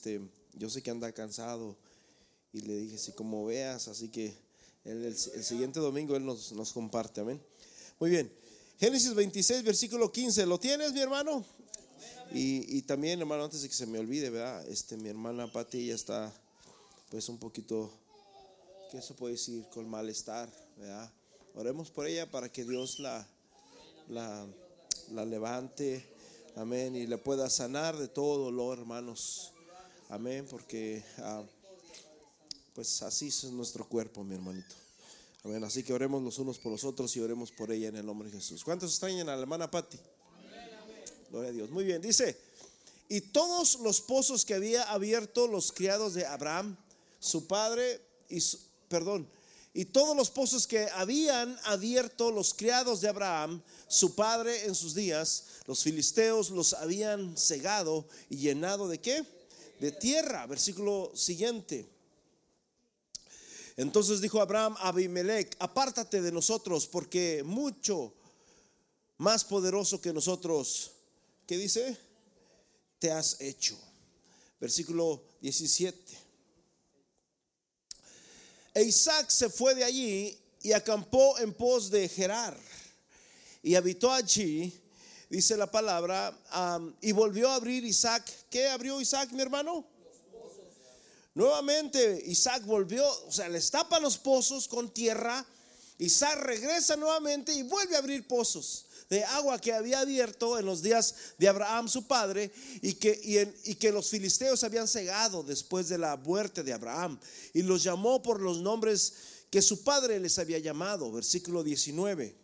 Este, yo sé que anda cansado y le dije, si como veas, así que el, siguiente domingo él nos, comparte, amén. Muy bien, Génesis 26, versículo 15, ¿lo tienes, mi hermano? Y, también, hermano, antes de que se me olvide, ¿verdad? Este, mi hermana Pati ya está, pues, un poquito, ¿qué se puede decir? Con malestar, ¿verdad? Oremos por ella para que Dios la, la, la levante, amén, y le pueda sanar de todo dolor, hermanos. Amén, porque ah, pues así es nuestro cuerpo, mi hermanito. Amén, así que oremos los unos por los otros y oremos por ella en el nombre de Jesús. ¿Cuántos extrañan a la hermana Patti? Gloria a Dios. Muy bien, dice, y todos los pozos que había abierto los criados de Abraham, su padre, y su, perdón, y todos los pozos que habían abierto los criados de Abraham, su padre en sus días, los filisteos los habían cegado y llenado de qué? De tierra. Versículo siguiente. Entonces dijo Abraham a Abimelech, apártate de nosotros porque mucho más poderoso que nosotros, ¿qué dice? Te has hecho. Versículo 17. E Isaac se fue de allí y acampó en pos de Gerar y habitó allí dice la palabra, y volvió a abrir Isaac. ¿Qué abrió Isaac, mi hermano? Nuevamente Isaac volvió, o sea, les tapa los pozos con tierra. Isaac regresa nuevamente y vuelve a abrir pozos de agua que había abierto en los días de Abraham su padre y que, y que los filisteos habían cegado después de la muerte de Abraham y los llamó por los nombres que su padre les había llamado, versículo 19.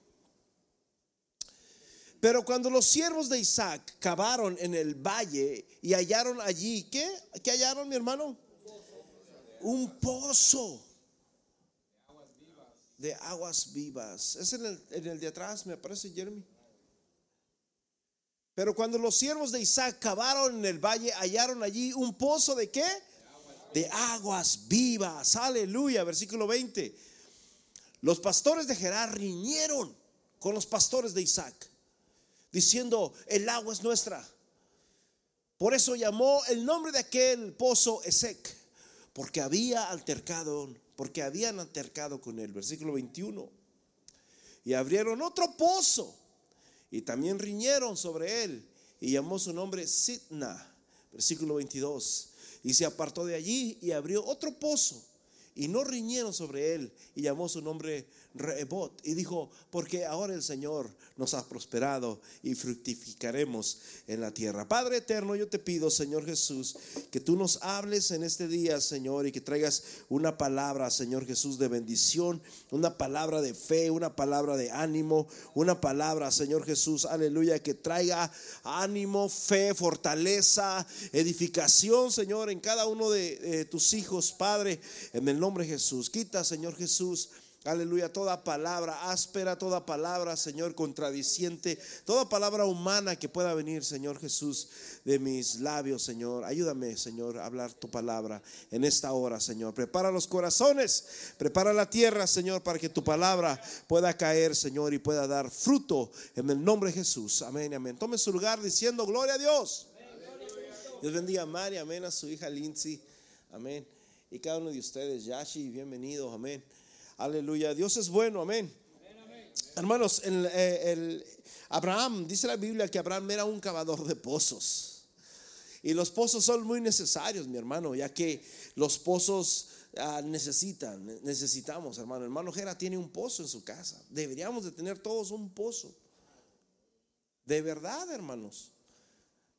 Pero cuando los siervos de Isaac cavaron en el valle y hallaron allí, ¿qué? ¿Qué hallaron, mi hermano? Un pozo de aguas vivas. Es en el, de atrás, me parece, Jeremy. Pero cuando los siervos de Isaac cavaron en el valle, hallaron allí un pozo de qué? De aguas vivas. Aleluya, versículo 20. Los pastores de Gerar riñeron con los pastores de Isaac diciendo, el agua es nuestra. Por eso llamó el nombre de aquel pozo Esec, porque había altercado, porque habían altercado con él. Versículo 21. Y abrieron otro pozo y también riñeron sobre él y llamó su nombre Sidna. Versículo 22. Y se apartó de allí y abrió otro pozo y no riñeron sobre él y llamó su nombre Y dijo, porque ahora el Señor nos ha prosperado y fructificaremos en la tierra. Padre eterno, yo te pido, Señor Jesús, que tú nos hables en este día, Señor, y que traigas una palabra, Señor Jesús, de bendición, una palabra de fe, una palabra de ánimo, una palabra, Señor Jesús, aleluya, que traiga ánimo, fe, fortaleza, edificación, Señor, en cada uno de, tus hijos, Padre, en el nombre de Jesús. Quita, Señor Jesús, Aleluya, toda palabra áspera, toda palabra, Señor, contradiciente, toda palabra humana que pueda venir, Señor Jesús, de mis labios, Señor. Ayúdame, Señor, a hablar tu palabra en esta hora, Señor. Prepara los corazones, prepara la tierra, Señor, para que tu palabra pueda caer, Señor, y pueda dar fruto en el nombre de Jesús. Amén, amén. Tome su lugar diciendo gloria a Dios. Dios bendiga a María, amén, a su hija Lindsay, amén. Y cada uno de ustedes, Yashi, bienvenido, amén. Aleluya. Dios es bueno, amén. Hermanos, eh, el, Abraham, dice la Biblia que Abraham era un cavador de pozos. Y los pozos son muy necesarios, mi hermano, ya que los pozos ah, necesitan, necesitamos, hermano. Hermano Jera tiene un pozo en su casa. Deberíamos de tener todos un pozo. De verdad, hermanos.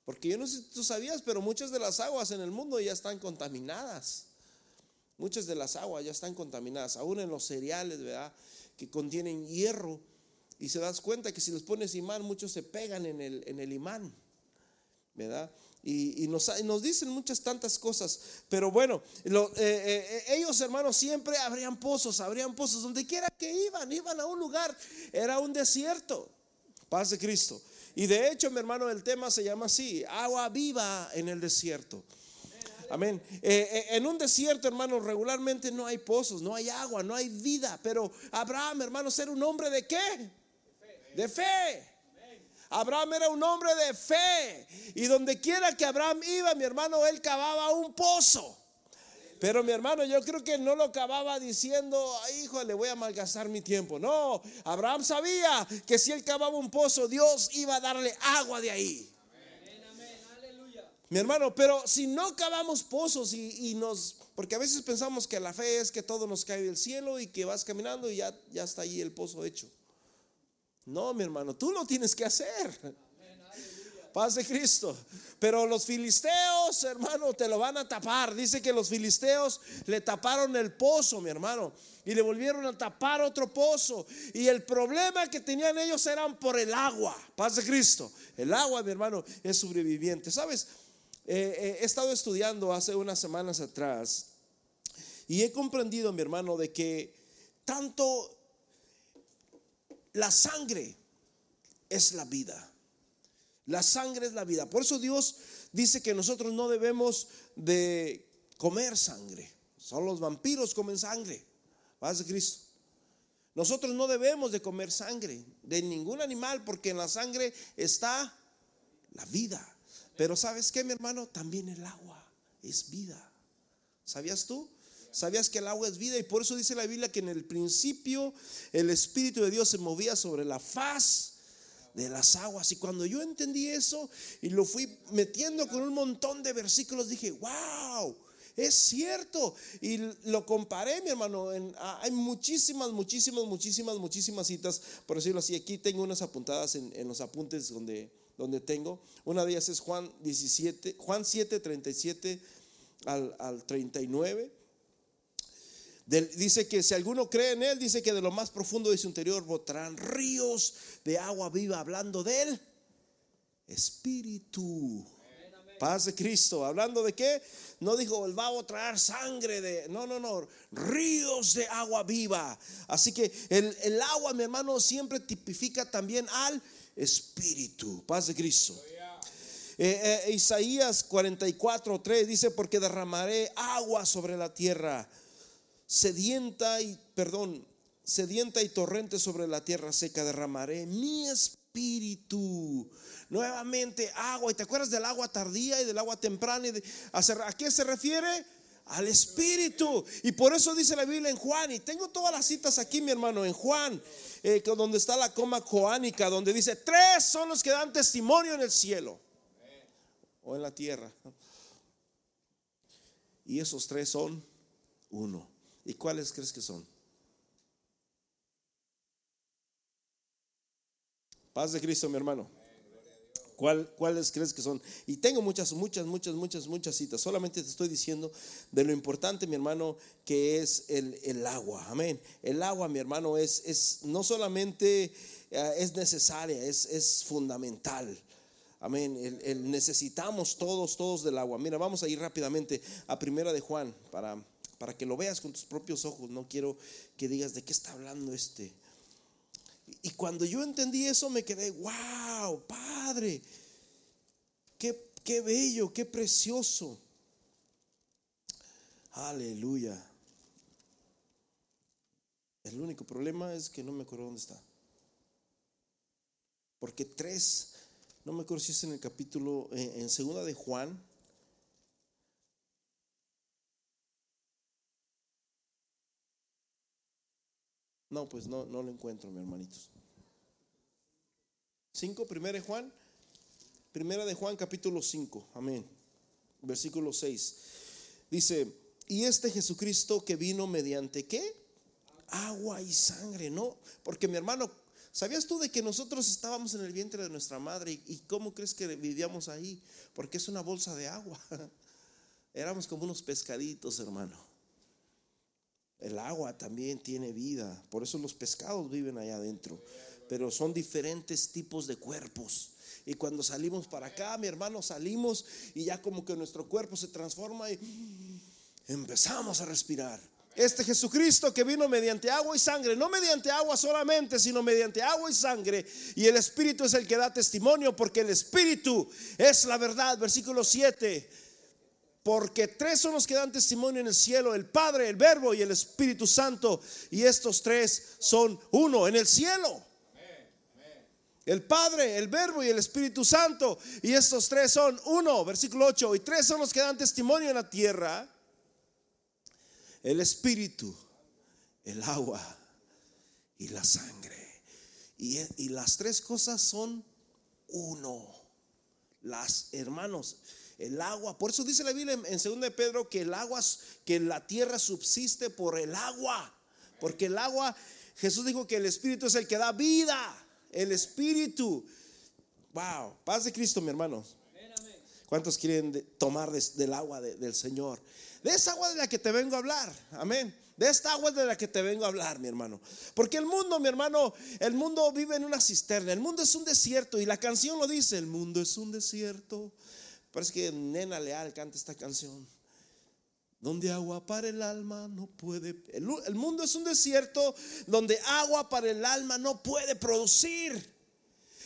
Porque yo no sé si tú sabías, pero muchas de las aguas en el mundo ya están contaminadas. Muchas de las aguas ya están contaminadas, aún en los cereales, ¿verdad? Que contienen hierro. Y se das cuenta que si les pones imán, muchos se pegan en el, en el imán, ¿verdad? Y, nos, nos, dicen muchas tantas cosas. Pero bueno, eh, eh, ellos hermanos siempre abrían pozos, abrían pozos. Donde quiera que iban, iban a un lugar, era un desierto. Paz de Cristo. Y de hecho, mi hermano, el tema se llama así, agua viva en el desierto. Amén. Eh, eh, en un desierto, hermanos, regularmente no hay pozos, no hay agua, no hay vida. Pero Abraham, hermanos, era un hombre de qué? De fe. Abraham era un hombre de fe. Y donde quiera que Abraham iba, mi hermano, él cavaba un pozo. Pero mi hermano, yo creo que no lo cavaba diciendo, hijo, le voy a malgastar mi tiempo. No, Abraham sabía que si él cavaba un pozo, Dios iba a darle agua de ahí. Mi hermano, pero si no cavamos pozos y, nos, porque a veces pensamos que la fe es que todo nos cae del cielo y que vas caminando y ya, ya está ahí el pozo hecho. No, mi hermano, tú lo tienes que hacer. Paz de Cristo. Pero los filisteos, hermano, te lo van a tapar. Dice que los filisteos le taparon el pozo, mi hermano, y le volvieron a tapar otro pozo. Y el problema que tenían ellos eran por el agua. Paz de Cristo. El agua, mi hermano, es sobreviviente. ¿Sabes? Eh, eh, he estado estudiando hace unas semanas atrás y he comprendido, mi hermano, de que tanto la sangre es la vida. La sangre es la vida. Por eso Dios dice que nosotros no debemos de comer sangre. Son los vampiros comen sangre. Paz de Cristo. Nosotros no debemos de comer sangre de ningún animal porque en la sangre está la vida. Pero ¿sabes qué, mi hermano? También el agua es vida. ¿Sabías tú? ¿Sabías que el agua es vida? Y por eso dice la Biblia que en el principio el Espíritu de Dios se movía sobre la faz de las aguas. Y cuando yo entendí eso y lo fui metiendo con un montón de versículos, dije, wow, es cierto. Y lo comparé, mi hermano. hay muchísimas, muchísimas, muchísimas, muchísimas citas, por decirlo así. Aquí tengo unas apuntadas en los apuntes donde donde tengo. Una de ellas es Juan 17, Juan 7, 37 al, al 39. dice que si alguno cree en él, dice que de lo más profundo de su interior botarán ríos de agua viva, hablando de él. Espíritu. Paz de Cristo. Hablando de qué? No dijo, el va a traer sangre de... No, no, no. Ríos de agua viva. Así que el, el agua, mi hermano, siempre tipifica también al espíritu. Paz de Cristo. Eh, eh, Isaías 44, 3 dice, porque derramaré agua sobre la tierra, sedienta y, perdón, sedienta y torrente sobre la tierra seca, derramaré mi espíritu. Nuevamente agua, y te acuerdas del agua tardía y del agua temprana, y ¿a qué se refiere? al Espíritu. Y por eso dice la Biblia en Juan, y tengo todas las citas aquí, mi hermano, en Juan, eh, donde está la coma joánica, donde dice, tres son los que dan testimonio en el cielo o en la tierra. Y esos tres son uno. ¿Y cuáles crees que son? Paz de Cristo, mi hermano. ¿Cuáles crees que son? Y tengo muchas, muchas, muchas, muchas, muchas citas. Solamente te estoy diciendo de lo importante, mi hermano, que es el, agua. Amén. El agua, mi hermano, es, es no solamente eh, es necesaria, es, es fundamental. Amén. El, necesitamos todos, todos del agua. Mira, vamos a ir rápidamente a Primera de Juan para, para que lo veas con tus propios ojos. No quiero que digas de qué está hablando este. Y cuando yo entendí eso me quedé, wow, Padre, qué, qué bello, qué precioso. Aleluya. El único problema es que no me acuerdo dónde está. Porque tres, no me acuerdo si es en el capítulo, en segunda de Juan, No, pues no, no lo encuentro, mi hermanitos. 5, primera de Juan, primera de Juan capítulo 5, amén. Versículo 6. Dice, y este Jesucristo que vino mediante qué? Agua y sangre, ¿no? Porque mi hermano, ¿sabías tú de que nosotros estábamos en el vientre de nuestra madre? ¿Y, y cómo crees que vivíamos ahí? Porque es una bolsa de agua. Éramos como unos pescaditos, hermano. El agua también tiene vida, por eso los pescados viven allá adentro, pero son diferentes tipos de cuerpos. Y cuando salimos para acá, mi hermano, salimos y ya como que nuestro cuerpo se transforma y empezamos a respirar. Este Jesucristo que vino mediante agua y sangre, no mediante agua solamente, sino mediante agua y sangre. Y el Espíritu es el que da testimonio, porque el Espíritu es la verdad. Versículo 7 porque tres son los que dan testimonio en el cielo, el Padre, el Verbo y el Espíritu Santo. Y estos tres son uno en el cielo. El Padre, el Verbo y el Espíritu Santo. Y estos tres son uno, versículo 8. Y tres son los que dan testimonio en la tierra. El Espíritu, el agua y la sangre. Y, las tres cosas son uno. Las hermanos, el agua. Por eso dice la Biblia en, en 2 de Pedro que el agua, que la tierra subsiste por el agua. Porque el agua, Jesús dijo que el Espíritu es el que da vida el Espíritu. Wow, paz de Cristo, mi hermano. ¿Cuántos quieren tomar del agua del Señor? De esa agua de la que te vengo a hablar. Amén. De esta agua de la que te vengo a hablar, mi hermano. Porque el mundo, mi hermano, el mundo vive en una cisterna. El mundo es un desierto. Y la canción lo dice, el mundo es un desierto. Parece que Nena Leal canta esta canción. Donde agua para el alma no puede. El, mundo es un desierto donde agua para el alma no puede producir.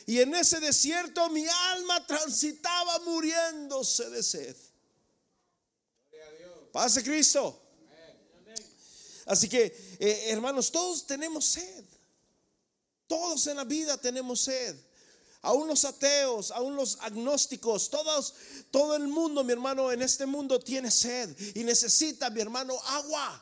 Y en ese desierto mi alma transitaba muriéndose de sed. Pase Cristo. Así que, eh, hermanos, todos tenemos sed. Todos en la vida tenemos sed aún los ateos, aún los agnósticos, todos, todo el mundo, mi hermano, en este mundo tiene sed y necesita, mi hermano, agua.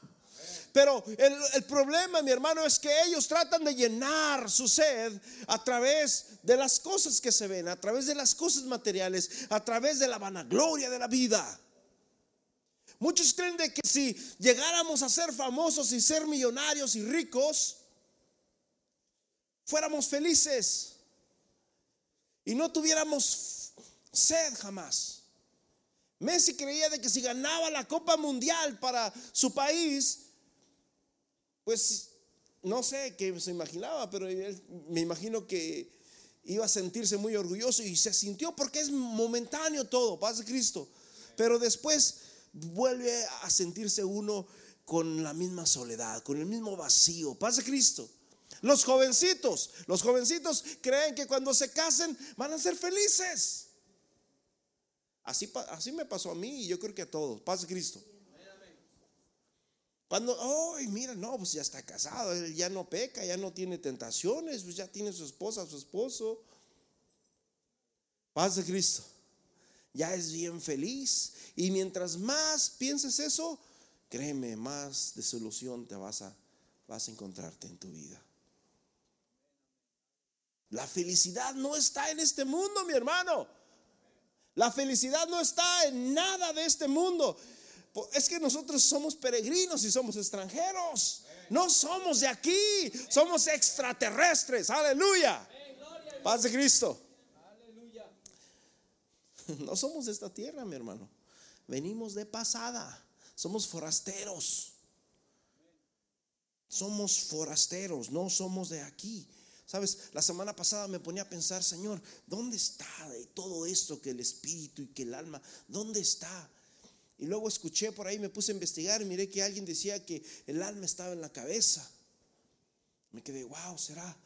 Pero el, el, problema, mi hermano, es que ellos tratan de llenar su sed a través de las cosas que se ven, a través de las cosas materiales, a través de la vanagloria de la vida. Muchos creen de que si llegáramos a ser famosos y ser millonarios y ricos, fuéramos felices y no tuviéramos sed jamás. Messi creía de que si ganaba la Copa Mundial para su país, pues no sé qué se imaginaba, pero me imagino que iba a sentirse muy orgulloso y se sintió porque es momentáneo todo, paz de Cristo. Pero después vuelve a sentirse uno con la misma soledad, con el mismo vacío, paz de Cristo. Los jovencitos, los jovencitos creen que cuando se casen van a ser felices. Así, así me pasó a mí y yo creo que a todos. Paz Cristo. Cuando, ay, mira, no, pues ya está casado, él ya no peca, ya no tiene tentaciones, pues ya tiene su esposa, su esposo. Paz de Cristo. Ya es bien feliz. Y mientras más pienses eso, créeme, más solución te vas a, vas a encontrarte en tu vida. La felicidad no está en este mundo, mi hermano. La felicidad no está en nada de este mundo. Es que nosotros somos peregrinos y somos extranjeros. No somos de aquí, somos extraterrestres. Aleluya. Paz de Cristo. No somos de esta tierra, mi hermano. Venimos de pasada. Somos forasteros. Somos forasteros, no somos de aquí. Sabes, la semana pasada me ponía a pensar, Señor, ¿dónde está todo esto que el espíritu y que el alma, dónde está? Y luego escuché por ahí, me puse a investigar y miré que alguien decía que el alma estaba en la cabeza. Me quedé, wow, será.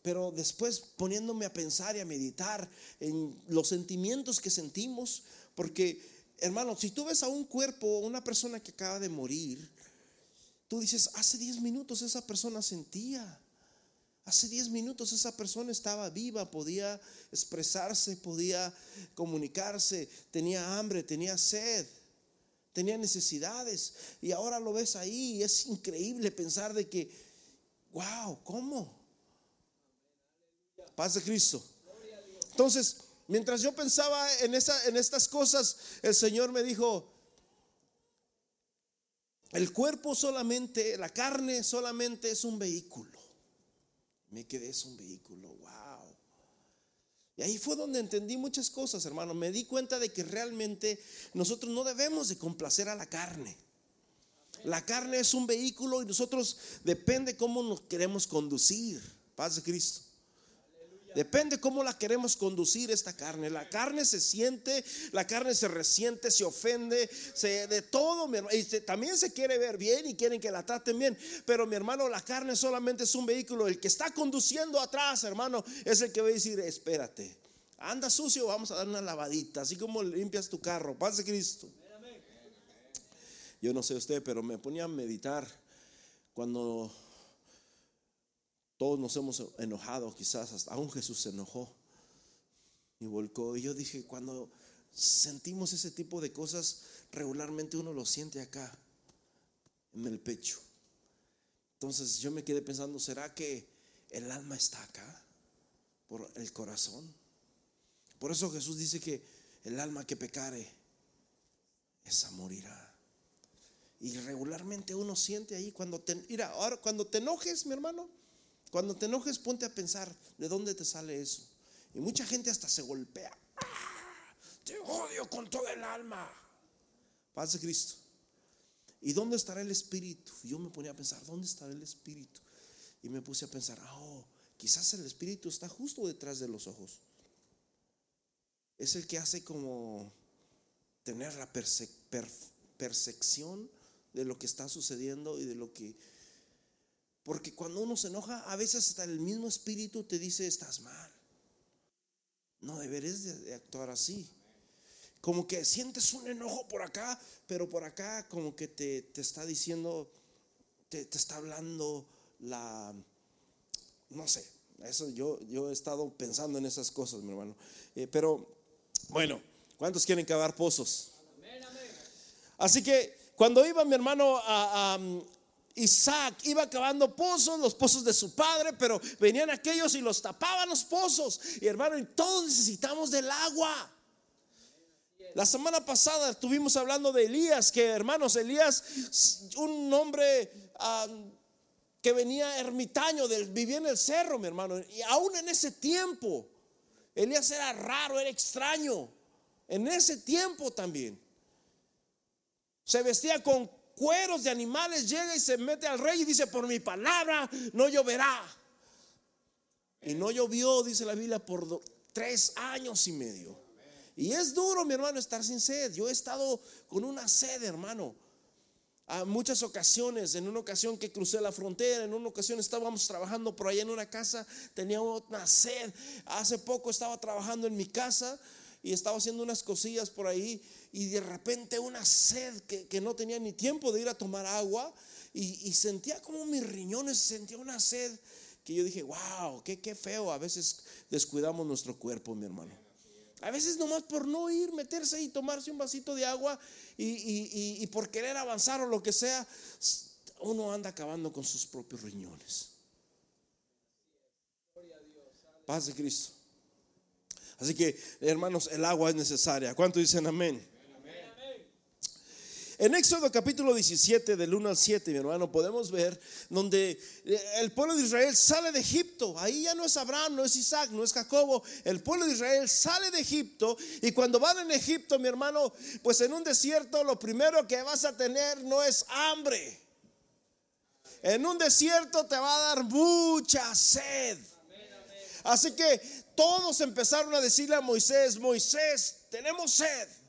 Pero después poniéndome a pensar y a meditar en los sentimientos que sentimos, porque hermano, si tú ves a un cuerpo, una persona que acaba de morir, tú dices, hace 10 minutos esa persona sentía. Hace 10 minutos esa persona estaba viva, podía expresarse, podía comunicarse, tenía hambre, tenía sed, tenía necesidades. Y ahora lo ves ahí y es increíble pensar de que, wow, ¿cómo? Paz de Cristo. Entonces, mientras yo pensaba en, esa, en estas cosas, el Señor me dijo, el cuerpo solamente, la carne solamente es un vehículo me quedé, es un vehículo, wow. Y ahí fue donde entendí muchas cosas, hermano. Me di cuenta de que realmente nosotros no debemos de complacer a la carne. La carne es un vehículo y nosotros depende cómo nos queremos conducir. Paz de Cristo. Depende cómo la queremos conducir esta carne. La carne se siente, la carne se resiente, se ofende, se, de todo. Mi hermano. Y también se quiere ver bien y quieren que la traten bien. Pero mi hermano, la carne solamente es un vehículo. El que está conduciendo atrás, hermano, es el que va a decir, espérate. Anda sucio, vamos a dar una lavadita. Así como limpias tu carro. Paz Cristo. Yo no sé usted, pero me ponía a meditar cuando Todos nos hemos enojado, quizás hasta aún Jesús se enojó y volcó. Y yo dije, cuando sentimos ese tipo de cosas, regularmente uno lo siente acá, en el pecho. Entonces yo me quedé pensando, ¿será que el alma está acá? Por el corazón. Por eso Jesús dice que el alma que pecare, esa morirá. Y regularmente uno siente ahí cuando te, mira, ahora cuando te enojes, mi hermano, cuando te enojes ponte a pensar de dónde te sale eso. Y mucha gente hasta se golpea. ¡Ah! Te odio con todo el alma. Paz de Cristo. ¿Y dónde estará el Espíritu? Yo me ponía a pensar, ¿dónde estará el Espíritu? Y me puse a pensar, oh, quizás el Espíritu está justo detrás de los ojos. Es el que hace como tener la percepción de lo que está sucediendo y de lo que... Porque cuando uno se enoja, a veces hasta el mismo espíritu te dice, estás mal. No deberes de actuar así. Como que sientes un enojo por acá, pero por acá como que te, te está diciendo, te, te, está hablando la... No sé, eso yo, yo he estado pensando en esas cosas, mi hermano. Eh, pero bueno, ¿cuántos quieren cavar pozos? Así que cuando iba mi hermano a, Isaac, iba acabando pozos, los pozos de su padre, pero venían aquellos y los tapaban los pozos. Y hermano, y todos necesitamos del agua. La semana pasada estuvimos hablando de Elías, que hermanos, Elías, un hombre que venía ermitaño, del, vivía en el cerro, mi hermano. Y aún en ese tiempo, Elías era raro, era extraño. En ese tiempo también se vestía con cueros de animales, llega y se mete al rey y dice, por mi palabra no lloverá. Y no llovió, dice la Biblia, por tres años y medio. Y es duro, mi hermano, estar sin sed. Yo he estado con una sed, hermano. A muchas ocasiones, en una ocasión que crucé la frontera, en una ocasión estábamos trabajando por allá en una casa, tenía una sed. Hace poco estaba trabajando en mi casa y estaba haciendo unas cosillas por ahí y de repente una sed que, no tenía ni tiempo de ir a tomar agua y, sentía como mis riñones, sentía una sed que yo dije, wow, qué, qué feo, a veces descuidamos nuestro cuerpo, mi hermano. A veces nomás por no ir, meterse y tomarse un vasito de agua y, y por querer avanzar o lo que sea, uno anda acabando con sus propios riñones. Paz de Cristo. Así que, hermanos, el agua es necesaria. ¿Cuánto dicen amén? En Éxodo capítulo 17, del 1 al 7, mi hermano, podemos ver donde eh, el pueblo de Israel sale de Egipto. Ahí ya no es Abraham, no es Isaac, no es Jacobo. El pueblo de Israel sale de Egipto y cuando van en Egipto, mi hermano, pues en un desierto lo primero que vas a tener no es hambre. En un desierto te va a dar mucha sed. Así que todos empezaron a decirle a Moisés, Moisés, tenemos sed.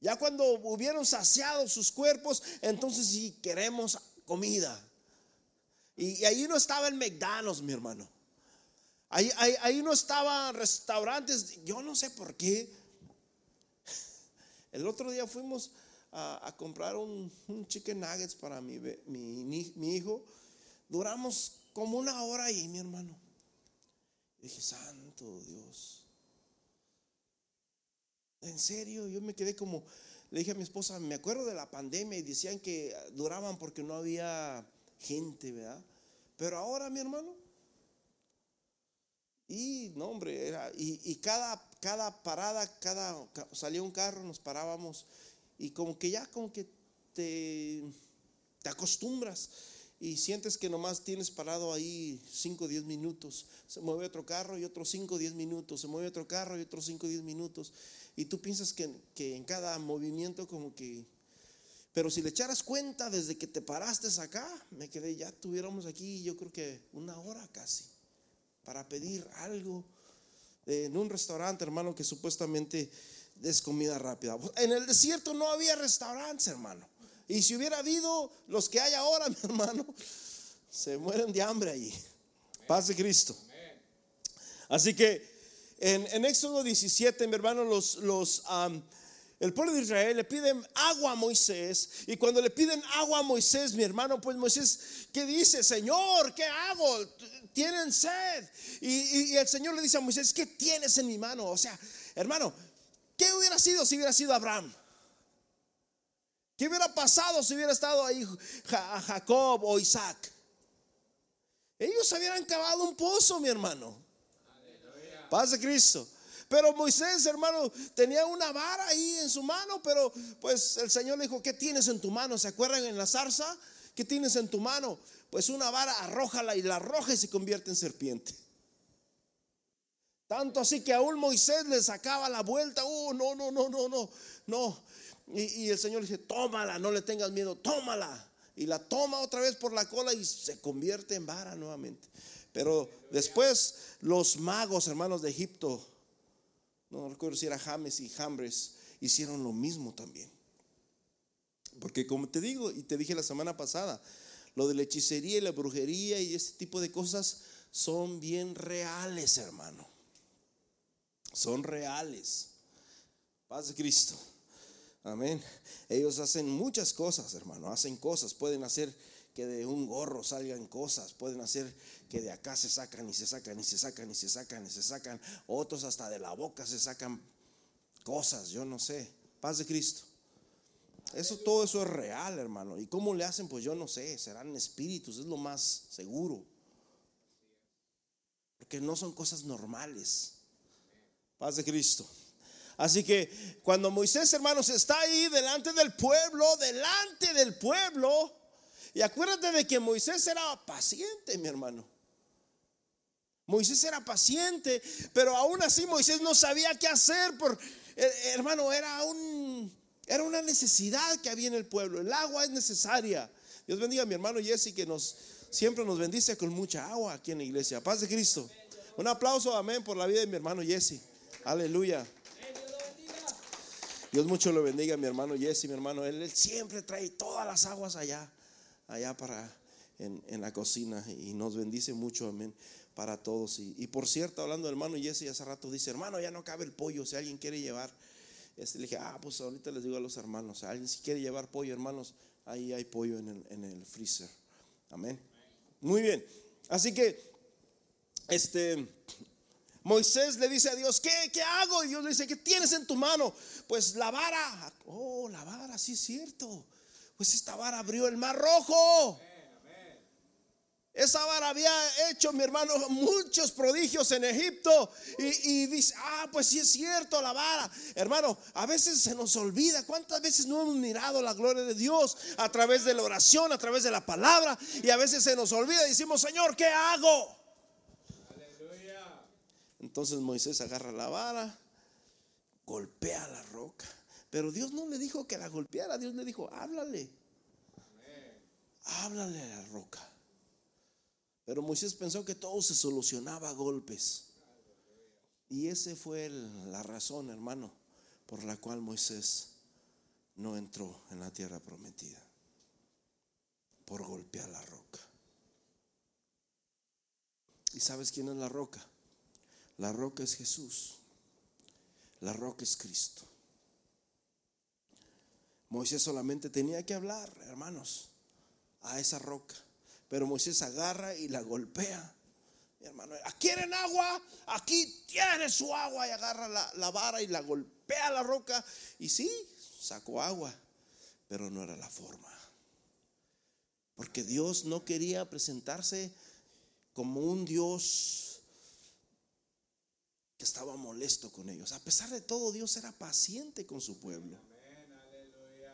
Ya cuando hubieron saciado sus cuerpos, entonces sí queremos comida. Y, ahí no estaba el McDonald's, mi hermano. Ahí, ahí, no estaban restaurantes. Yo no sé por qué. El otro día fuimos a, comprar un, chicken nuggets para mi, mi, mi hijo. Duramos como una hora ahí, mi hermano. dije, santo Dios. En serio, yo me quedé como, le dije a mi esposa, me acuerdo de la pandemia y decían que duraban porque no había gente, ¿verdad? Pero ahora, mi hermano, y no, hombre, era, y, cada, cada parada, cada, salía un carro, nos parábamos, y como que ya, como que te, te acostumbras y sientes que nomás tienes parado ahí 5 o 10 minutos. Se mueve otro carro y otros 5 o 10 minutos. Se mueve otro carro y otros 5 o 10 minutos. Y tú piensas que, en cada movimiento como que... Pero si le echaras cuenta desde que te paraste acá, me quedé, ya tuviéramos aquí yo creo que una hora casi para pedir algo en un restaurante, hermano, que supuestamente es comida rápida. En el desierto no había restaurantes, hermano. Y si hubiera habido los que hay ahora, mi hermano, se mueren de hambre allí. Paz de Cristo. Así que en, Éxodo 17, mi hermano, los, los El pueblo de Israel le piden agua a Moisés y cuando le piden agua a Moisés, mi hermano, pues Moisés, ¿qué dice? Señor, ¿qué hago? Tienen sed. Y, y el Señor le dice a Moisés, ¿qué tienes en mi mano? O sea, hermano, ¿qué hubiera sido si hubiera sido Abraham? ¿Qué hubiera pasado si hubiera estado ahí Jacob o Isaac? Ellos habían cavado un pozo, mi hermano. Paz de Cristo. Pero Moisés, hermano, tenía una vara ahí en su mano, pero pues el Señor le dijo, ¿qué tienes en tu mano? ¿Se acuerdan en la zarza? ¿Qué tienes en tu mano? Pues una vara, arrójala y la arroja y se convierte en serpiente. Tanto así que aún Moisés le sacaba la vuelta. Oh, no, no, no, no, no, no. Y, el Señor dice, tómala, no le tengas miedo, tómala. Y la toma otra vez por la cola y se convierte en vara nuevamente. Pero después los magos, hermanos de Egipto, no recuerdo si era James y Jambres, hicieron lo mismo también. Porque como te digo y te dije la semana pasada, lo de la hechicería y la brujería y ese tipo de cosas son bien reales, hermano. Son reales. Paz de Cristo. Amén. Ellos hacen muchas cosas, hermano. Hacen cosas. Pueden hacer que de un gorro salgan cosas. Pueden hacer que de acá se sacan y se sacan y se sacan y se sacan y se sacan. Otros hasta de la boca se sacan cosas, yo no sé. Paz de Cristo. Eso todo eso es real, hermano. ¿Y cómo le hacen? Pues yo no sé. Serán espíritus, es lo más seguro. Porque no son cosas normales. Paz de Cristo. Así que cuando Moisés, hermanos, está ahí delante del pueblo, delante del pueblo, y acuérdate de que Moisés era paciente, mi hermano. Moisés era paciente, pero aún así Moisés no sabía qué hacer. Por, eh, hermano, era, un, era una necesidad que había en el pueblo. El agua es necesaria. Dios bendiga a mi hermano Jesse que nos, siempre nos bendice con mucha agua aquí en la iglesia. Paz de Cristo. Un aplauso, amén, por la vida de mi hermano Jesse. Aleluya. Dios mucho lo bendiga, mi hermano Jesse, mi hermano. Él, siempre trae todas las aguas allá, allá para en, en, la cocina y nos bendice mucho, amén para todos. Y, por cierto, hablando del hermano Jesse, hace rato dice, hermano, ya no cabe el pollo, si alguien quiere llevar. Este, le dije, ah, pues ahorita les digo a los hermanos, alguien si quiere llevar pollo, hermanos, ahí hay pollo en en el freezer. Amén. Muy bien. Así que, este, Moisés le dice a Dios, ¿qué, ¿qué hago? Y Dios le dice, ¿qué tienes en tu mano? Pues la vara. Oh, la vara, sí es cierto. Pues esta vara abrió el mar rojo. Esa vara había hecho, mi hermano, muchos prodigios en Egipto. Y, dice, ah, pues sí es cierto, la vara. Hermano, a veces se nos olvida. ¿Cuántas veces no hemos mirado la gloria de Dios a través de la oración, a través de la palabra? Y a veces se nos olvida y decimos, Señor, ¿qué hago? Entonces Moisés agarra la vara, golpea la roca. Pero Dios no le dijo que la golpeara, Dios le dijo, háblale. Háblale a la roca. Pero Moisés pensó que todo se solucionaba a golpes. Y esa fue la razón, hermano, por la cual Moisés no entró en la tierra prometida. Por golpear la roca. ¿Y sabes quién es la roca? La roca es Jesús. La roca es Cristo. Moisés solamente tenía que hablar, hermanos, a esa roca. Pero Moisés agarra y la golpea. Mi hermano, ¿quieren agua? Aquí tiene su agua. Y agarra la, vara y la golpea la roca. Y sí, sacó agua. Pero no era la forma. Porque Dios no quería presentarse como un Dios que estaba molesto con ellos. A pesar de todo, Dios era paciente con su pueblo.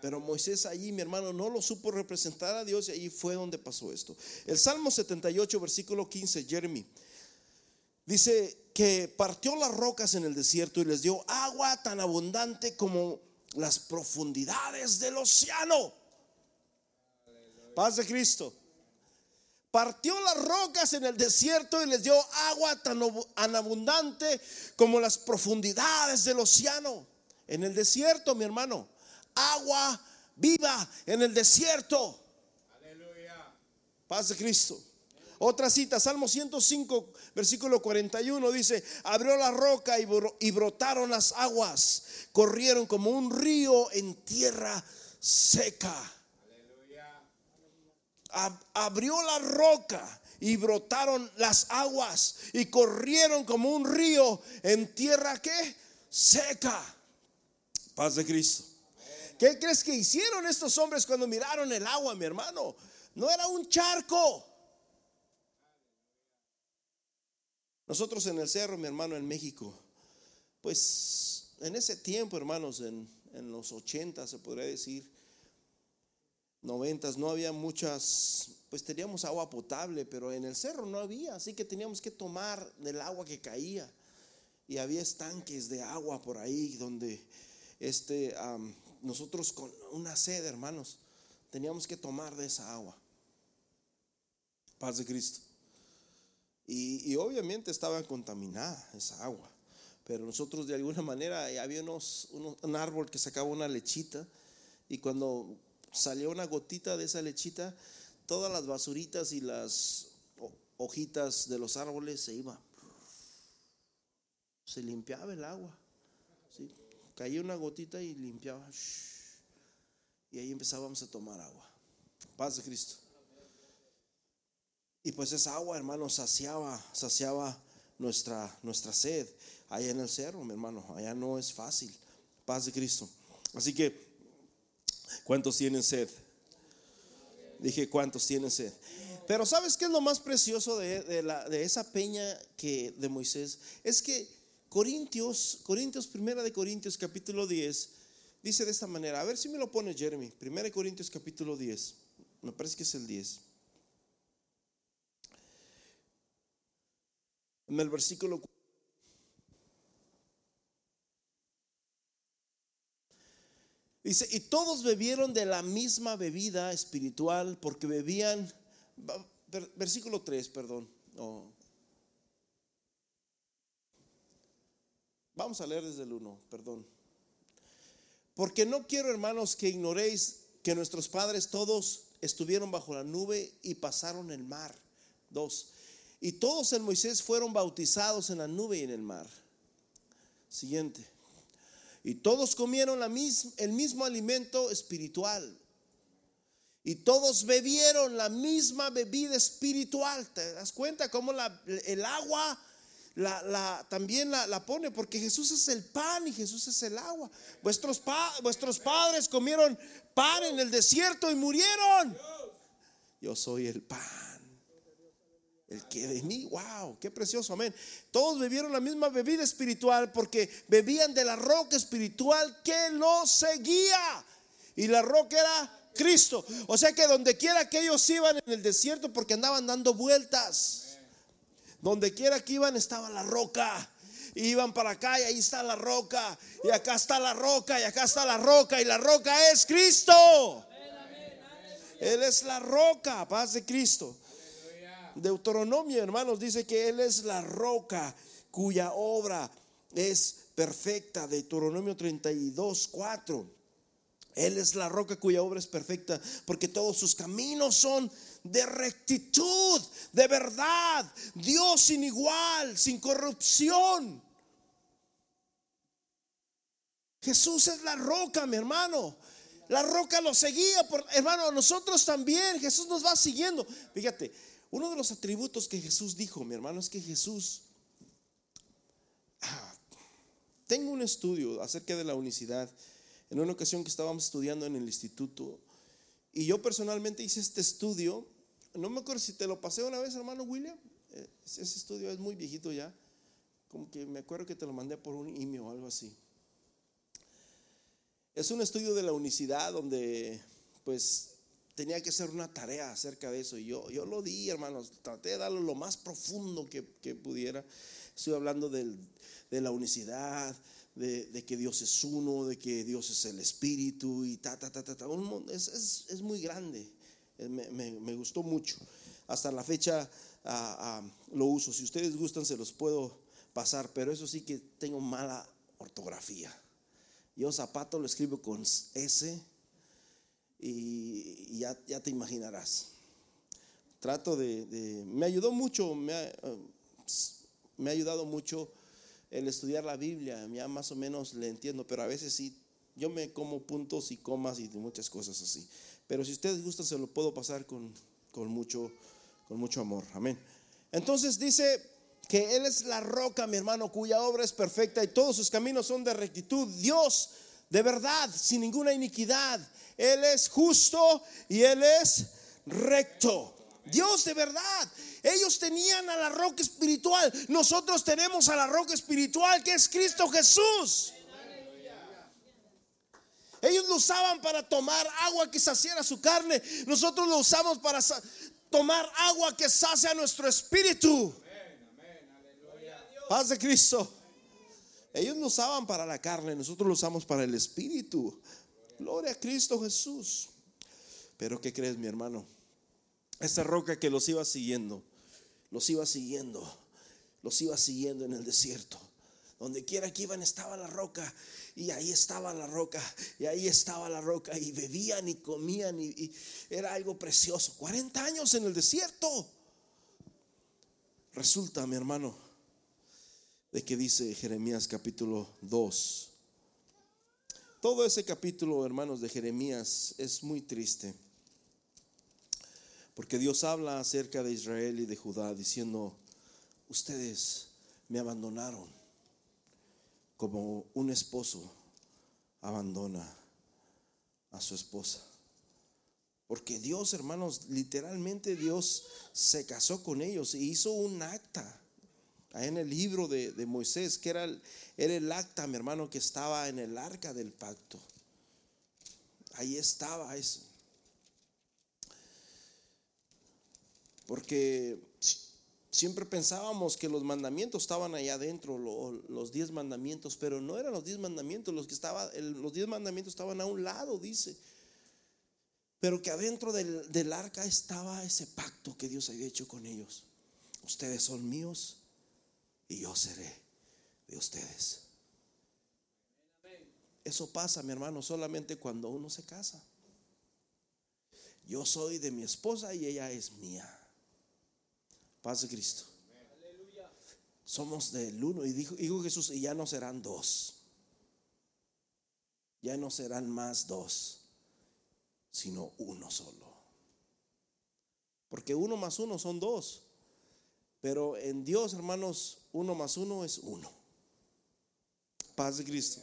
Pero Moisés allí, mi hermano, no lo supo representar a Dios y allí fue donde pasó esto. El Salmo 78, versículo 15, Jeremy, dice que partió las rocas en el desierto y les dio agua tan abundante como las profundidades del océano. Paz de Cristo. Partió las rocas en el desierto y les dio agua tan abundante como las profundidades del océano. En el desierto, mi hermano agua viva en el desierto. Aleluya. Paz de Cristo. Otra cita, Salmo 105, versículo 41 dice, abrió la roca y brotaron las aguas, corrieron como un río en tierra seca. Abrió la roca y brotaron las aguas y corrieron como un río en tierra que seca. Paz de Cristo. ¿Qué crees que hicieron estos hombres cuando miraron el agua, mi hermano? No era un charco. Nosotros en el cerro, mi hermano, en México, pues en ese tiempo, hermanos, en, los 80 se podría decir, 90 no había muchas, pues teníamos agua potable, pero en el cerro no había, así que teníamos que tomar del agua que caía. Y había estanques de agua por ahí donde este, nosotros con una sed, hermanos, teníamos que tomar de esa agua. Paz de Cristo. Y, obviamente estaba contaminada esa agua. Pero nosotros de alguna manera eh, había unos, un árbol que sacaba una lechita y cuando salía una gotita de esa lechita, todas las basuritas y las hojitas de los árboles se iban. Se limpiaba el agua. ¿sí? Caía una gotita y limpiaba. Y ahí empezábamos a tomar agua. Paz de Cristo. Y pues esa agua, hermano, saciaba, saciaba nuestra, nuestra sed. Allá en el cerro, mi hermano, allá no es fácil. Paz de Cristo. Así que, ¿cuántos tienen sed? Dije, ¿cuántos tienen sed? Pero ¿sabes qué es lo más precioso de, la, de esa peña que, de Moisés? Es que Corintios, Corintios, primera de Corintios capítulo 10, dice de esta manera, a ver si me lo pone Jeremy, primera de Corintios capítulo 10, me parece que es el 10. En el versículo Dice, y todos bebieron de la misma bebida espiritual porque bebían, versículo 3, perdón. Vamos a leer desde el 1, perdón. Porque no quiero, hermanos, que ignoréis que nuestros padres todos estuvieron bajo la nube y pasaron el mar. Dos. Y todos en Moisés fueron bautizados en la nube y en el mar. Siguiente. Y todos comieron el mismo alimento espiritual. Y todos bebieron la misma bebida espiritual. ¿Te das cuenta cómo el agua la, también la, pone? Porque Jesús es el pan y Jesús es el agua. Vuestros padres comieron pan en el desierto y murieron. Yo soy el pan el que de mí, wow, qué precioso, amén. Todos bebieron la misma bebida espiritual porque bebían de la roca espiritual que los seguía. Y la roca era Cristo. O sea que donde quiera que ellos iban en el desierto porque andaban dando vueltas. Donde quiera que iban estaba la roca. iban para acá y ahí está la roca. Y acá está la roca y acá está la roca. Y la roca es Cristo. Él es la roca, paz de Cristo. Deuteronomio, hermanos, dice que Él es la roca cuya obra es perfecta. Deuteronomio 32, 4. Él es la roca cuya obra es perfecta, porque todos sus caminos son de rectitud, de verdad, Dios sin igual, sin corrupción. Jesús es la roca, mi hermano. La roca lo seguía, por, hermano, nosotros también, Jesús nos va siguiendo. Fíjate, uno de los atributos que Jesús dijo, mi hermano, es que Jesús... Ah, tengo un estudio acerca de la unicidad. En una ocasión que estábamos estudiando en el instituto, y yo personalmente hice este estudio, no me acuerdo si te lo pasé una vez, hermano William, eh, ese estudio es muy viejito ya, como que me acuerdo que te lo mandé por un email o algo así. Es un estudio de la unicidad donde pues tenía que hacer una tarea acerca de eso. Y yo, yo lo di, hermanos, traté de darlo lo más profundo que, pudiera. Estoy hablando de la unicidad, de, que Dios es uno, de que Dios es el Espíritu y ta, ta, ta, ta, ta. Es, es, muy grande. Eh, me, gustó mucho. Hasta la fecha ah, ah, lo uso. Si ustedes gustan, se los puedo pasar, pero eso sí que tengo mala ortografía. Yo zapato lo escribo con S y, ya, te imaginarás. trato de, me ayudó mucho, me ha, me ha ayudado mucho el estudiar la Biblia, ya más o menos le entiendo, pero a veces sí, yo me como puntos y comas y muchas cosas así. Pero si ustedes gustan, se lo puedo pasar con, con, mucho, con mucho amor. Amén. Entonces dice que Él es la roca, mi hermano, cuya obra es perfecta y todos sus caminos son de rectitud. Dios de verdad, sin ninguna iniquidad. Él es justo y Él es recto. Dios de verdad. Ellos tenían a la roca espiritual. Nosotros tenemos a la roca espiritual que es Cristo Jesús. Ellos lo usaban para tomar agua que saciara su carne. Nosotros lo usamos para tomar agua que sacia nuestro espíritu. Paz de Cristo. Ellos lo usaban para la carne, nosotros lo usamos para el espíritu. Gloria a Cristo Jesús. Pero ¿qué crees, mi hermano? Esa roca que los iba siguiendo, los iba siguiendo, los iba siguiendo en el desierto. Donde quiera que iban estaba la roca y ahí estaba la roca y ahí estaba la roca y bebían y comían y, era algo precioso. 40 años en el desierto. Resulta, mi hermano, de que dice Jeremías capítulo 2. Todo ese capítulo, hermanos, de Jeremías es muy triste. Porque Dios habla acerca de Israel y de Judá diciendo, ustedes me abandonaron como un esposo abandona a su esposa. Porque Dios, hermanos, literalmente Dios se casó con ellos y hizo un acta. En el libro de, Moisés, que era el, era el acta, mi hermano, que estaba en el arca del pacto. Ahí estaba eso. Porque siempre pensábamos que los mandamientos estaban allá adentro, los diez mandamientos, pero no eran los diez mandamientos, los que estaban, los diez mandamientos estaban a un lado, dice. Pero que adentro del, del arca estaba ese pacto que Dios había hecho con ellos. Ustedes son míos y yo seré de ustedes. Eso pasa, mi hermano, solamente cuando uno se casa. Yo soy de mi esposa y ella es mía. Paz de Cristo. Somos del uno. Y dijo, dijo Jesús, y ya no serán dos. Ya no serán más dos, sino uno solo. Porque uno más uno son dos. Pero en Dios, hermanos, uno más uno es uno. Paz de Cristo.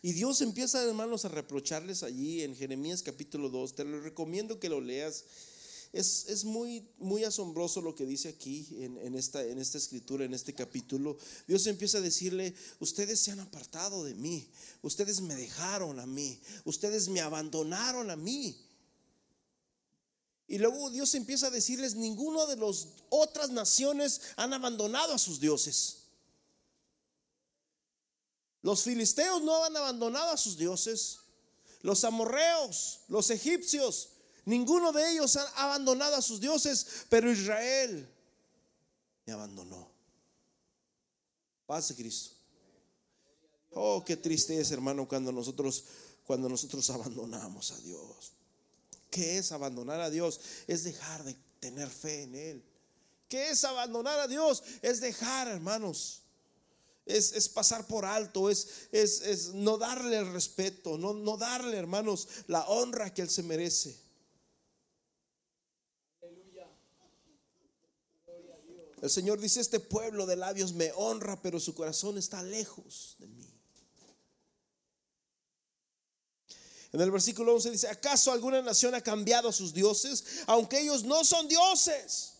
Y Dios empieza, hermanos, a reprocharles allí en Jeremías capítulo 2. Te lo recomiendo que lo leas es, muy, muy asombroso lo que dice aquí en, esta, en esta escritura, en este capítulo. Dios empieza a decirle, ustedes se han apartado de mí, ustedes me dejaron a mí, ustedes me abandonaron a mí. Y luego Dios empieza a decirles, ninguno de las otras naciones han abandonado a sus dioses. Los filisteos no han abandonado a sus dioses. Los amorreos, los egipcios, Ninguno de ellos ha abandonado a sus dioses, pero Israel me abandonó. Paz de Cristo. Oh, qué triste es, hermano, cuando nosotros cuando nosotros abandonamos a Dios. ¿Qué es abandonar a Dios? Es dejar de tener fe en él. ¿Qué es abandonar a Dios? Es dejar, hermanos. Es, pasar por alto, es, es, no darle el respeto, no, no darle, hermanos, la honra que Él se merece. El Señor dice, este pueblo de labios me honra, pero su corazón está lejos de mí. En el versículo 11 dice, ¿acaso alguna nación ha cambiado a sus dioses, aunque ellos no son dioses?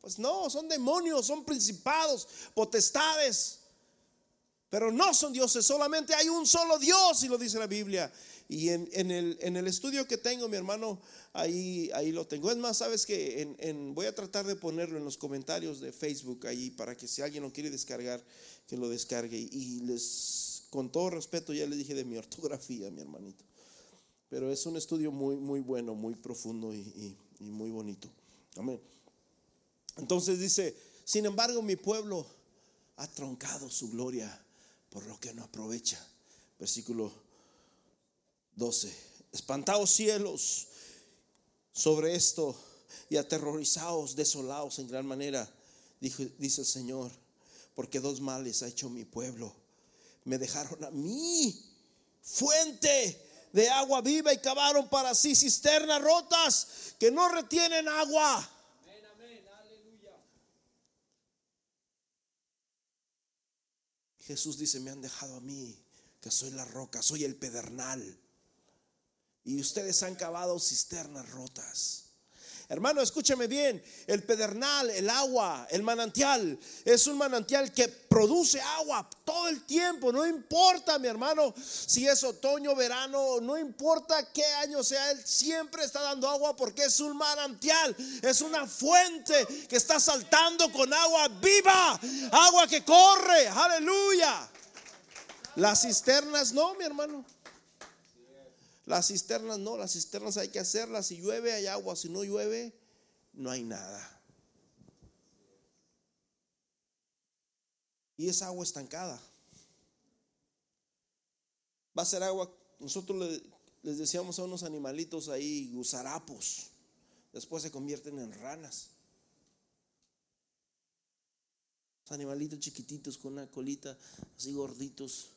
Pues no, son demonios, son principados, potestades, pero no son dioses, solamente hay un solo Dios, y lo dice la Biblia. Y en, el, estudio que tengo, mi hermano, ahí, lo tengo. Es más, sabes que voy a tratar de ponerlo en los comentarios de Facebook ahí para que si alguien lo quiere descargar, que lo descargue. Y les, con todo respeto, ya le dije de mi ortografía, mi hermanito. Pero es un estudio muy, muy bueno, muy profundo y, muy bonito. Amén. Entonces dice, sin embargo, mi pueblo ha troncado su gloria por lo que no aprovecha. Versículo 12. Espantados cielos sobre esto y aterrorizados, desolados en gran manera, dice el Señor, porque dos males ha hecho mi pueblo. Me dejaron a mí, fuente de agua viva, y cavaron para sí cisternas rotas que no retienen agua. Jesús dice, me han dejado a mí, que soy la roca, soy el pedernal. Y ustedes han cavado cisternas rotas. Hermano, escúcheme bien, el pedernal, el agua, el manantial, es un manantial que produce agua todo el tiempo, no importa, mi hermano, si es otoño, verano, no importa qué año sea, él siempre está dando agua porque es un manantial, es una fuente que está saltando con agua viva, agua que corre, aleluya. Las cisternas no, mi hermano. Las cisternas no, las cisternas hay que hacerlas. Si llueve hay agua, si no llueve no hay nada. Y es agua estancada. Va a ser agua, nosotros les decíamos a unos animalitos ahí, gusarapos. Después se convierten en ranas. animalitos chiquititos con una colita así gorditos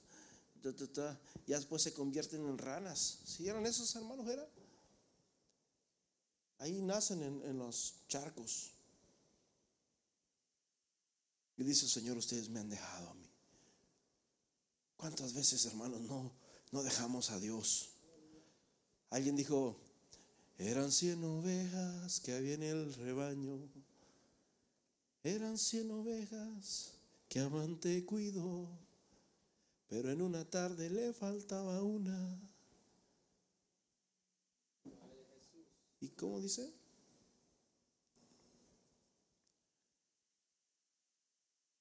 ya después se convierten en ranas. Si eran esos hermanos, era. Ahí nacen en, los charcos. Y dice Señor, ustedes me han dejado a mí. ¿Cuántas veces, hermanos, no, no dejamos a Dios? Alguien dijo, eran cien ovejas que había en el rebaño. Eran cien ovejas que amante cuidó. Pero en una tarde le faltaba una. ¿Y cómo dice?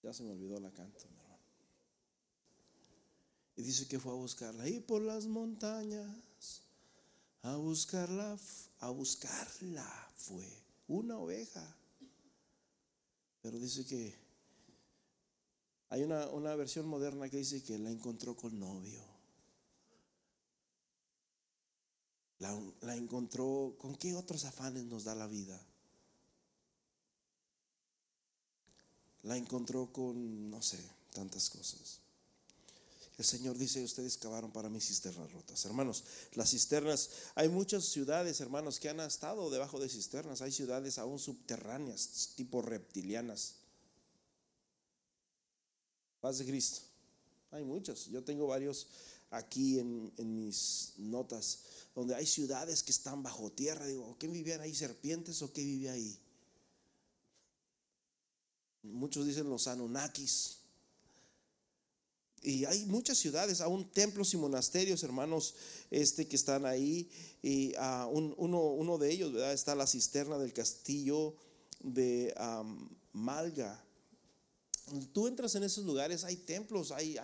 Ya se me olvidó la canto, mi hermano. Y dice que fue a buscarla ahí por las montañas. A buscarla, a buscarla fue una oveja. Pero dice que hay una, versión moderna que dice que la encontró con novio. La, la, encontró, ¿con qué otros afanes nos da la vida? La encontró con, no sé, tantas cosas. El Señor dice, ustedes cavaron para mí cisternas rotas. Hermanos, las cisternas, hay muchas ciudades, hermanos, que han estado debajo de cisternas. Hay ciudades aún subterráneas, tipo reptilianas. Paz de Cristo. Hay muchos. Yo tengo varios aquí en, mis notas, donde hay ciudades que están bajo tierra. Digo, ¿qué vivían ahí? ¿Serpientes o qué vivía ahí? Muchos dicen los Anunnakis. Y hay muchas ciudades, aún templos y monasterios, hermanos, este que están ahí. Y uh, uno, de ellos, ¿verdad? Está la cisterna del castillo de Malga tú entras en esos lugares, hay templos, hay,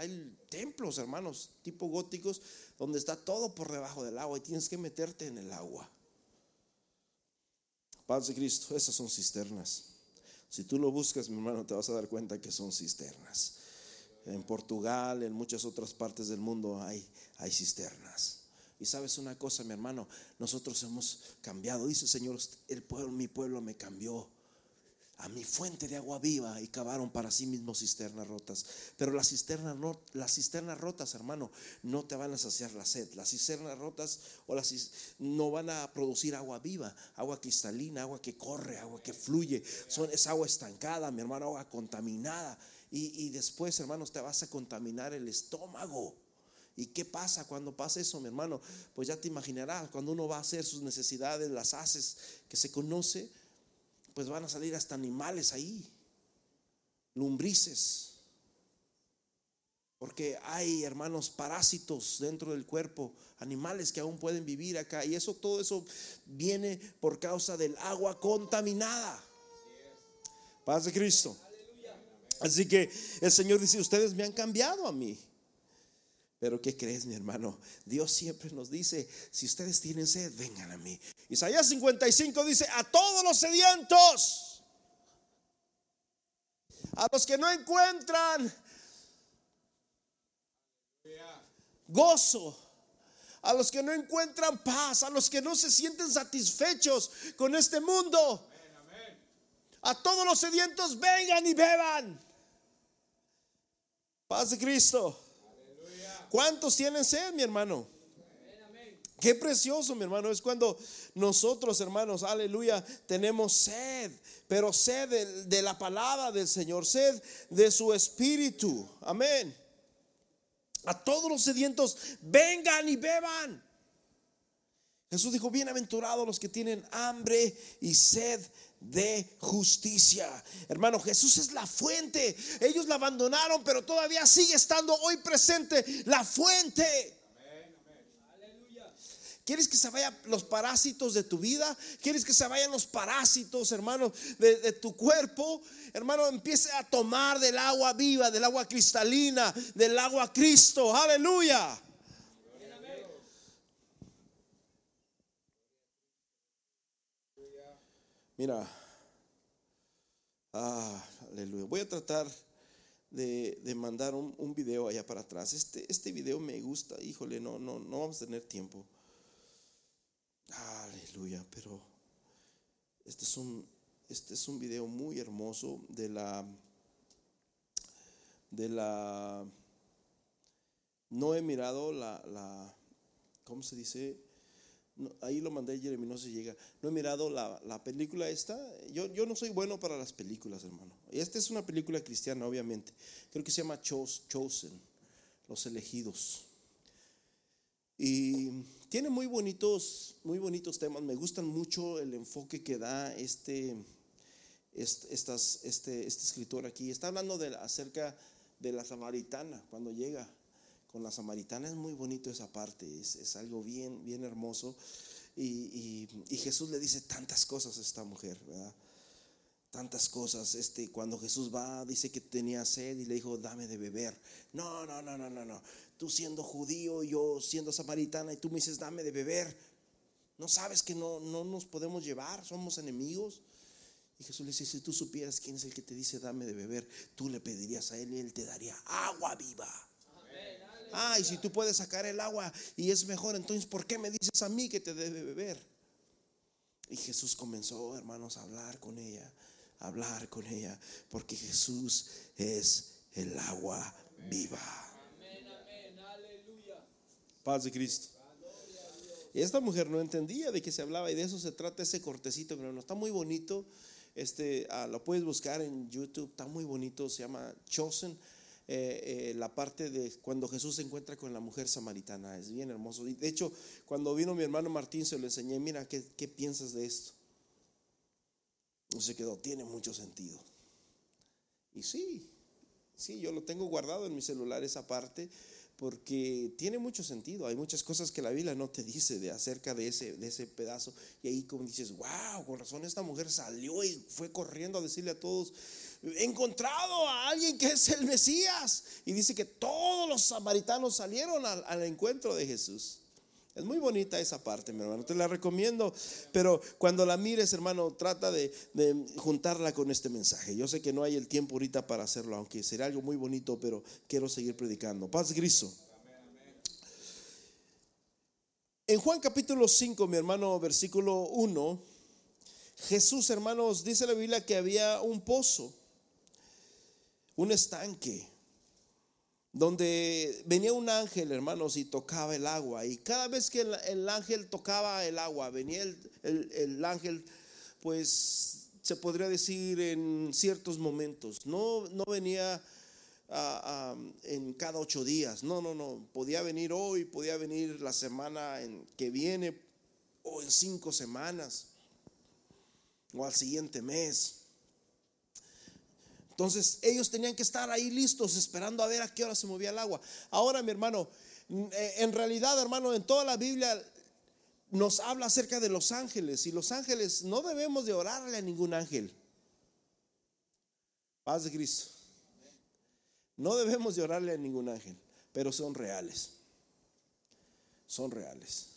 templos, hermanos, tipo góticos, donde está todo por debajo del agua y tienes que meterte en el agua. Paz de Cristo, esas son cisternas. Si tú lo buscas, mi hermano, te vas a dar cuenta que son cisternas. En Portugal, en muchas otras partes del mundo hay, hay cisternas. Y sabes una cosa, mi hermano, nosotros hemos cambiado. Dice el Señor, el pueblo, mi pueblo me cambió a mi fuente de agua viva y cavaron para sí mismos cisternas rotas. Pero las cisternas, las cisternas rotas, hermano, no te van a saciar la sed. Las cisternas rotas o las, no van a producir agua viva, agua cristalina, agua que corre, agua que fluye. Son, es agua estancada, mi hermano, agua contaminada. Y, y después, hermanos, te vas a contaminar el estómago. ¿Y qué pasa cuando pasa eso, mi hermano? Pues ya te imaginarás, cuando uno va a hacer sus necesidades, las haces que se conoce, pues van a salir hasta animales ahí, lumbrices. Porque hay, hermanos, parásitos dentro del cuerpo, animales que aún pueden vivir acá. Y eso, todo eso viene por causa del agua contaminada. Paz de Cristo. Así que el Señor dice, ustedes me han cambiado a mí. Pero ¿qué crees, mi hermano? Dios siempre nos dice, si ustedes tienen sed, vengan a mí. Isaías 55 dice, a todos los sedientos, a los que no encuentran gozo, a los que no encuentran paz, a los que no se sienten satisfechos con este mundo. A todos los sedientos vengan y beban. Paz de Cristo. ¿Cuántos tienen sed, mi hermano? Qué precioso, mi hermano, es cuando nosotros, hermanos, aleluya, tenemos sed, pero sed de, de, la palabra del Señor, sed de su espíritu. Amén. A todos los sedientos, vengan y beban. Jesús dijo, bienaventurados los que tienen hambre y sed de justicia. Hermano, Jesús es la fuente. Ellos la abandonaron, pero todavía sigue estando hoy presente la fuente. ¿Quieres que se vayan los parásitos de tu vida? ¿Quieres que se vayan los parásitos, hermano, de, de, tu cuerpo? Hermano, empiece a tomar del agua viva, del agua cristalina, del agua Cristo. Aleluya. Mira, ah, aleluya. Voy a tratar de, de mandar un, un, video allá para atrás. Este, este video me gusta, híjole, no, no, no vamos a tener tiempo. Aleluya, pero este es un, este es un video muy hermoso de la, de la, no he mirado la, la ¿cómo se dice? Ahí lo mandé Jeremy, no se llega. No he mirado la, la película esta. Yo, yo, no soy bueno para las películas, hermano. Esta es una película cristiana, obviamente. Creo que se llama Chosen, Los Elegidos. Y tiene muy bonitos, muy bonitos temas. Me gustan mucho el enfoque que da este, este, estas, este, este escritor aquí. Está hablando de, acerca de la samaritana cuando llega la samaritana es muy bonito esa parte, es, algo bien, bien hermoso. Y, Jesús le dice tantas cosas a esta mujer, ¿verdad? Tantas cosas. Este, cuando Jesús va, dice que tenía sed y le dijo, dame de beber. No, no, no, no, no, no. Tú siendo judío, yo siendo samaritana, y tú me dices, dame de beber. No sabes que no, no nos podemos llevar, somos enemigos. Y Jesús le dice, si tú supieras quién es el que te dice, dame de beber, tú le pedirías a él y él te daría agua viva. Ah, y si tú puedes sacar el agua y es mejor, entonces ¿por qué me dices a mí que te debe beber? Y Jesús comenzó, hermanos, a hablar con ella, a hablar con ella, porque Jesús es el agua viva. Paz de Cristo. Y esta mujer no entendía de qué se hablaba y de eso se trata ese cortecito, pero no está muy bonito. Este, ah, lo puedes buscar en YouTube, está muy bonito, se llama Chosen eh, eh, la parte de cuando Jesús se encuentra con la mujer samaritana. Es bien hermoso. Y de hecho, cuando vino mi hermano Martín, se lo enseñé, mira, ¿qué, qué piensas de esto? Y se quedó, tiene mucho sentido. Y sí, sí, yo lo tengo guardado en mi celular esa parte porque tiene mucho sentido. Hay muchas cosas que la Biblia no te dice de acerca de ese, de ese pedazo. Y ahí como dices, wow, con razón esta mujer salió y fue corriendo a decirle a todos, he encontrado a alguien que es el Mesías. Y dice que todos los samaritanos salieron al, encuentro de Jesús. Es muy bonita esa parte, mi hermano. Te la recomiendo. Pero cuando la mires, hermano, trata de, juntarla con este mensaje. Yo sé que no hay el tiempo ahorita para hacerlo, aunque sería algo muy bonito, pero quiero seguir predicando. Paz, Cristo. En Juan capítulo 5, mi hermano, versículo 1, Jesús, hermanos, dice la Biblia que había un pozo, un estanque donde venía un ángel, hermanos, y tocaba el agua. Y cada vez que el, el ángel tocaba el agua, venía el, el, el, ángel, pues se podría decir en ciertos momentos. No, no venía en cada ocho días, no, no, no. Podía venir hoy, podía venir la semana en que viene, o en cinco semanas, o al siguiente mes. Entonces ellos tenían que estar ahí listos esperando a ver a qué hora se movía el agua. Ahora, mi hermano, eh, en realidad, hermano, en toda la Biblia nos habla acerca de los ángeles y los ángeles no debemos de orarle a ningún ángel. Paz de Cristo. No debemos de orarle a ningún ángel, pero son reales. Son reales.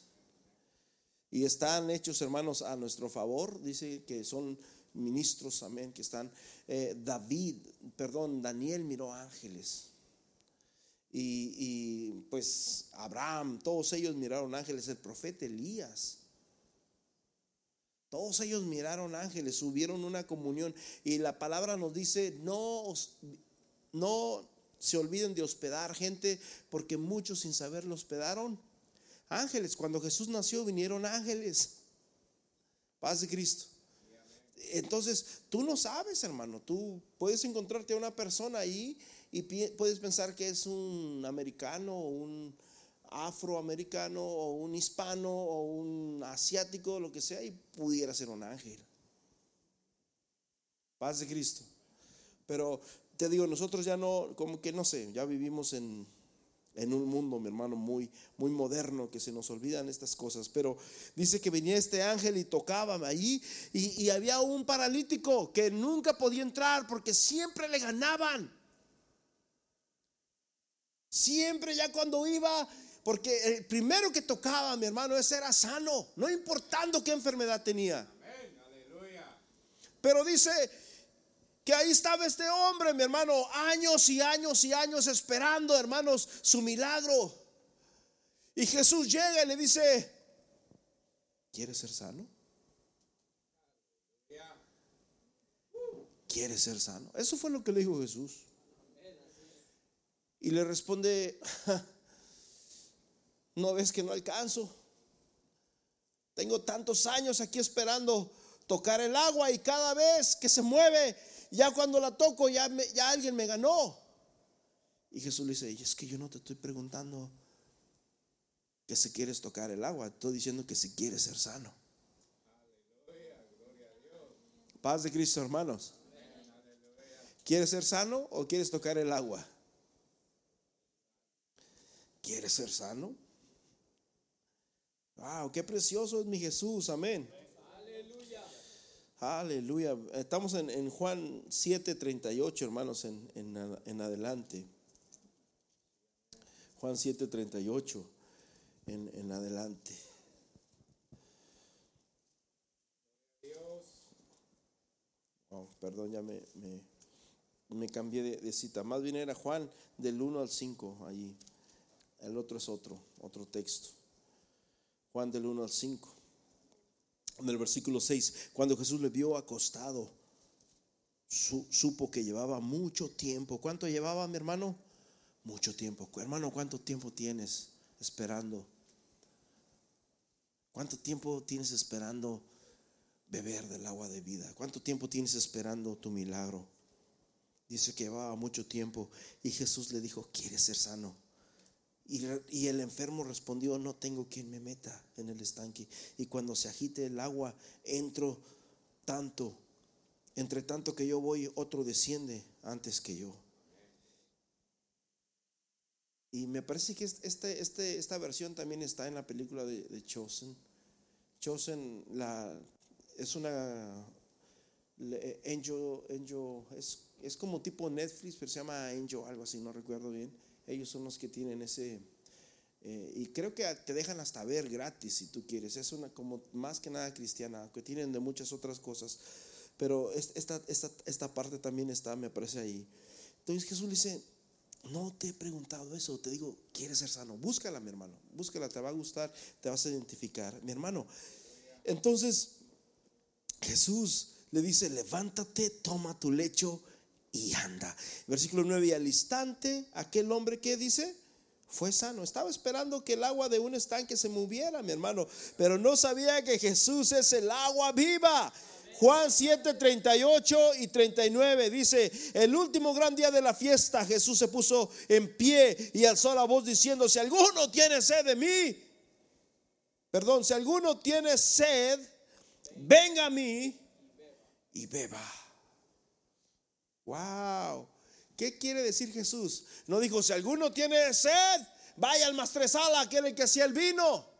Y están hechos, hermanos, a nuestro favor. Dice que son ministros, amén, que están. Eh, David, perdón, Daniel miró ángeles. Y, y, pues Abraham, todos ellos miraron ángeles, el profeta Elías. Todos ellos miraron ángeles, subieron una comunión y la palabra nos dice, no, no se olviden de hospedar gente, porque muchos sin saberlo hospedaron ángeles. Cuando Jesús nació vinieron ángeles. Paz de Cristo. Entonces, tú no sabes, hermano, tú puedes encontrarte a una persona ahí y puedes pensar que es un americano o un afroamericano o un hispano o un asiático, lo que sea, y pudiera ser un ángel. Paz de Cristo. Pero te digo, nosotros ya no, como que no sé, ya vivimos en, un mundo, mi hermano, muy, muy moderno, que se nos olvidan estas cosas. Pero dice que venía este ángel y tocaba allí y, y había un paralítico que nunca podía entrar porque siempre le ganaban. Siempre ya cuando iba, porque el primero que tocaba, mi hermano, ese era sano, no importando qué enfermedad tenía. Pero dice, que ahí estaba este hombre, mi hermano, años y años y años esperando, hermanos, su milagro. Y Jesús llega y le dice, ¿quieres ser sano? ¿Quieres ser sano? Eso fue lo que le dijo Jesús. Y le responde, no ves que no alcanzo. Tengo tantos años aquí esperando tocar el agua y cada vez que se mueve ya cuando la toco, ya, ya alguien me ganó. Y Jesús le dice, es que yo no te estoy preguntando que si quieres tocar el agua, estoy diciendo que si quieres ser sano. Paz de Cristo, hermanos. ¿Quieres ser sano o quieres tocar el agua? ¿Quieres ser sano? Wow, qué precioso es mi Jesús, amén. Aleluya. Estamos en, Juan 7:38, hermanos, en, adelante. Juan 7:38, en, en adelante. Oh, perdón, ya me, cambié de, de, cita. Más bien era Juan del 1 al 5 allí. El otro es otro, otro texto. Juan del 1 al 5 en el versículo 6, cuando Jesús le vio acostado, supo que llevaba mucho tiempo. ¿Cuánto llevaba mi hermano? Mucho tiempo. Hermano, ¿cuánto tiempo tienes esperando? ¿Cuánto tiempo tienes esperando beber del agua de vida? ¿Cuánto tiempo tienes esperando tu milagro? Dice que llevaba mucho tiempo y Jesús le dijo, ¿quieres ser sano? Y, el enfermo respondió, no tengo quien me meta en el estanque. Y cuando se agite el agua, entro tanto. Entre tanto que yo voy, otro desciende antes que yo. Y me parece que este, este, esta versión también está en la película de, Chosen. Chosen es una... Angel, Angel es, es como tipo Netflix, pero se llama Angel, algo así, no recuerdo bien ellos son los que tienen ese... Eh, y creo que te dejan hasta ver gratis si tú quieres. Es una como más que nada cristiana, que tienen de muchas otras cosas. Pero esta, esta, esta parte también está, me parece ahí. Entonces Jesús le dice, no te he preguntado eso, te digo, ¿quieres ser sano? Búscala, mi hermano, búscala, te va a gustar, te vas a identificar. Mi hermano, entonces Jesús le dice, levántate, toma tu lecho y anda. Versículo 9, y al instante aquel hombre que dice, fue sano. Estaba esperando que el agua de un estanque se moviera, mi hermano, pero no sabía que Jesús es el agua viva. Juan 7, 38 y 39 dice, el último gran día de la fiesta Jesús se puso en pie y alzó la voz diciendo, si alguno tiene sed de mí, perdón, si alguno tiene sed, venga a mí y beba. Wow. ¿Qué quiere decir Jesús? No dijo, si alguno tiene sed, vaya al maestresala, aquel que hacía el vino.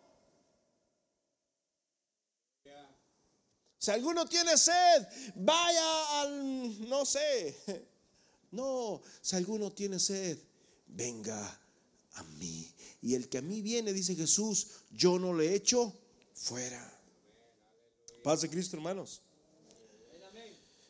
Si alguno tiene sed, vaya al, no sé. No, si alguno tiene sed, venga a mí. Y el que a mí viene, dice Jesús, yo no le echo fuera. Paz de Cristo, hermanos.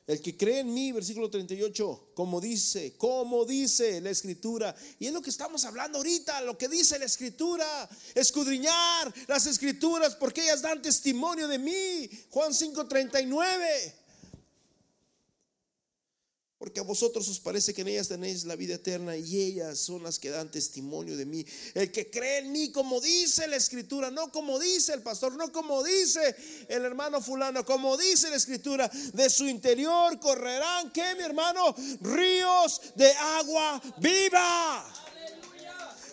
El que cree en mí, versículo 38, como dice, como dice la escritura. Y es lo que estamos hablando ahorita, lo que dice la escritura. Escudriñar las escrituras porque ellas dan testimonio de mí. Juan 5:39. Porque a vosotros os parece que en ellas tenéis la vida eterna y ellas son las que dan testimonio de mí. El que cree en mí, como dice la escritura, no como dice el pastor, no como dice el hermano fulano, como dice la escritura, de su interior correrán, que mi hermano, ríos de agua viva.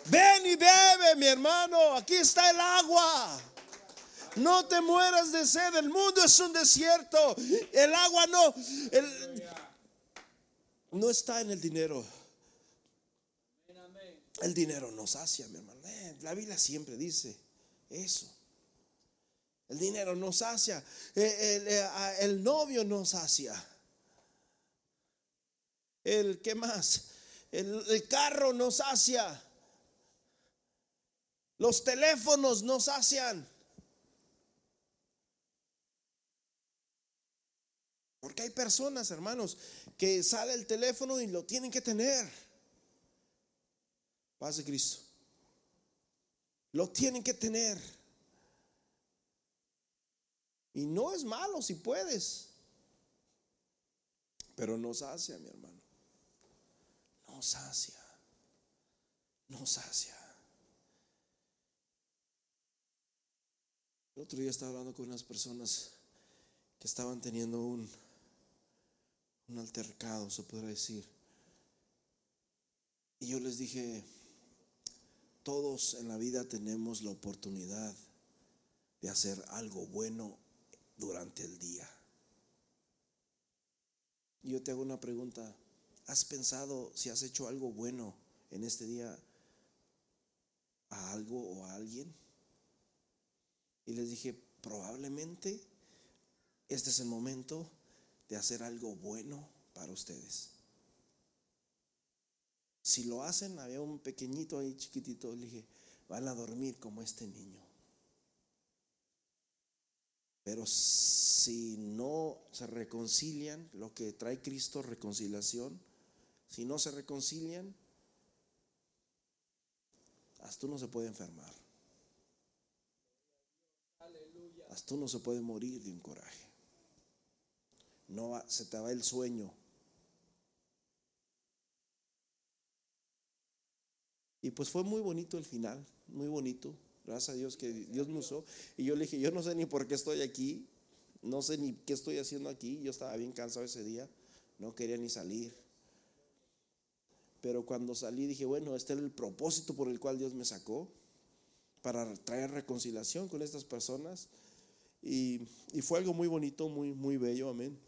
Ven y bebe, mi hermano, aquí está el agua. No te mueras de sed, el mundo es un desierto. El agua no, el, no está en el dinero. El dinero nos sacia, mi hermano. Eh, la Biblia siempre dice eso. El dinero nos sacia. Eh, eh, el, novio nos sacia. El, ¿qué más? El, el carro nos sacia. Los teléfonos nos sacian. Porque hay personas, hermanos, que sale el teléfono y lo tienen que tener. Paz de Cristo. Lo tienen que tener. Y no es malo si puedes. Pero no sacia, mi hermano. No sacia. No sacia. El otro día estaba hablando con unas personas que estaban teniendo un un altercado, se podría decir. Y yo les dije, todos en la vida tenemos la oportunidad de hacer algo bueno durante el día. Yo te hago una pregunta, ¿has pensado si has hecho algo bueno en este día a algo o a alguien? Y les dije, probablemente este es el momento de hacer algo bueno para ustedes. Si lo hacen, había un pequeñito ahí chiquitito, le dije, van a dormir como este niño. Pero si no se reconcilian, lo que trae Cristo, reconciliación, si no se reconcilian, hasta uno se puede enfermar. Hasta uno se puede morir de un coraje no se te va el sueño. Y pues fue muy bonito el final, muy bonito. Gracias a Dios que Dios me usó. Y yo le dije, yo no sé ni por qué estoy aquí, no sé ni qué estoy haciendo aquí. Yo estaba bien cansado ese día, no quería ni salir. Pero cuando salí dije, bueno, este era el propósito por el cual Dios me sacó, para traer reconciliación con estas personas. Y, y fue algo muy bonito, muy, muy bello, amén.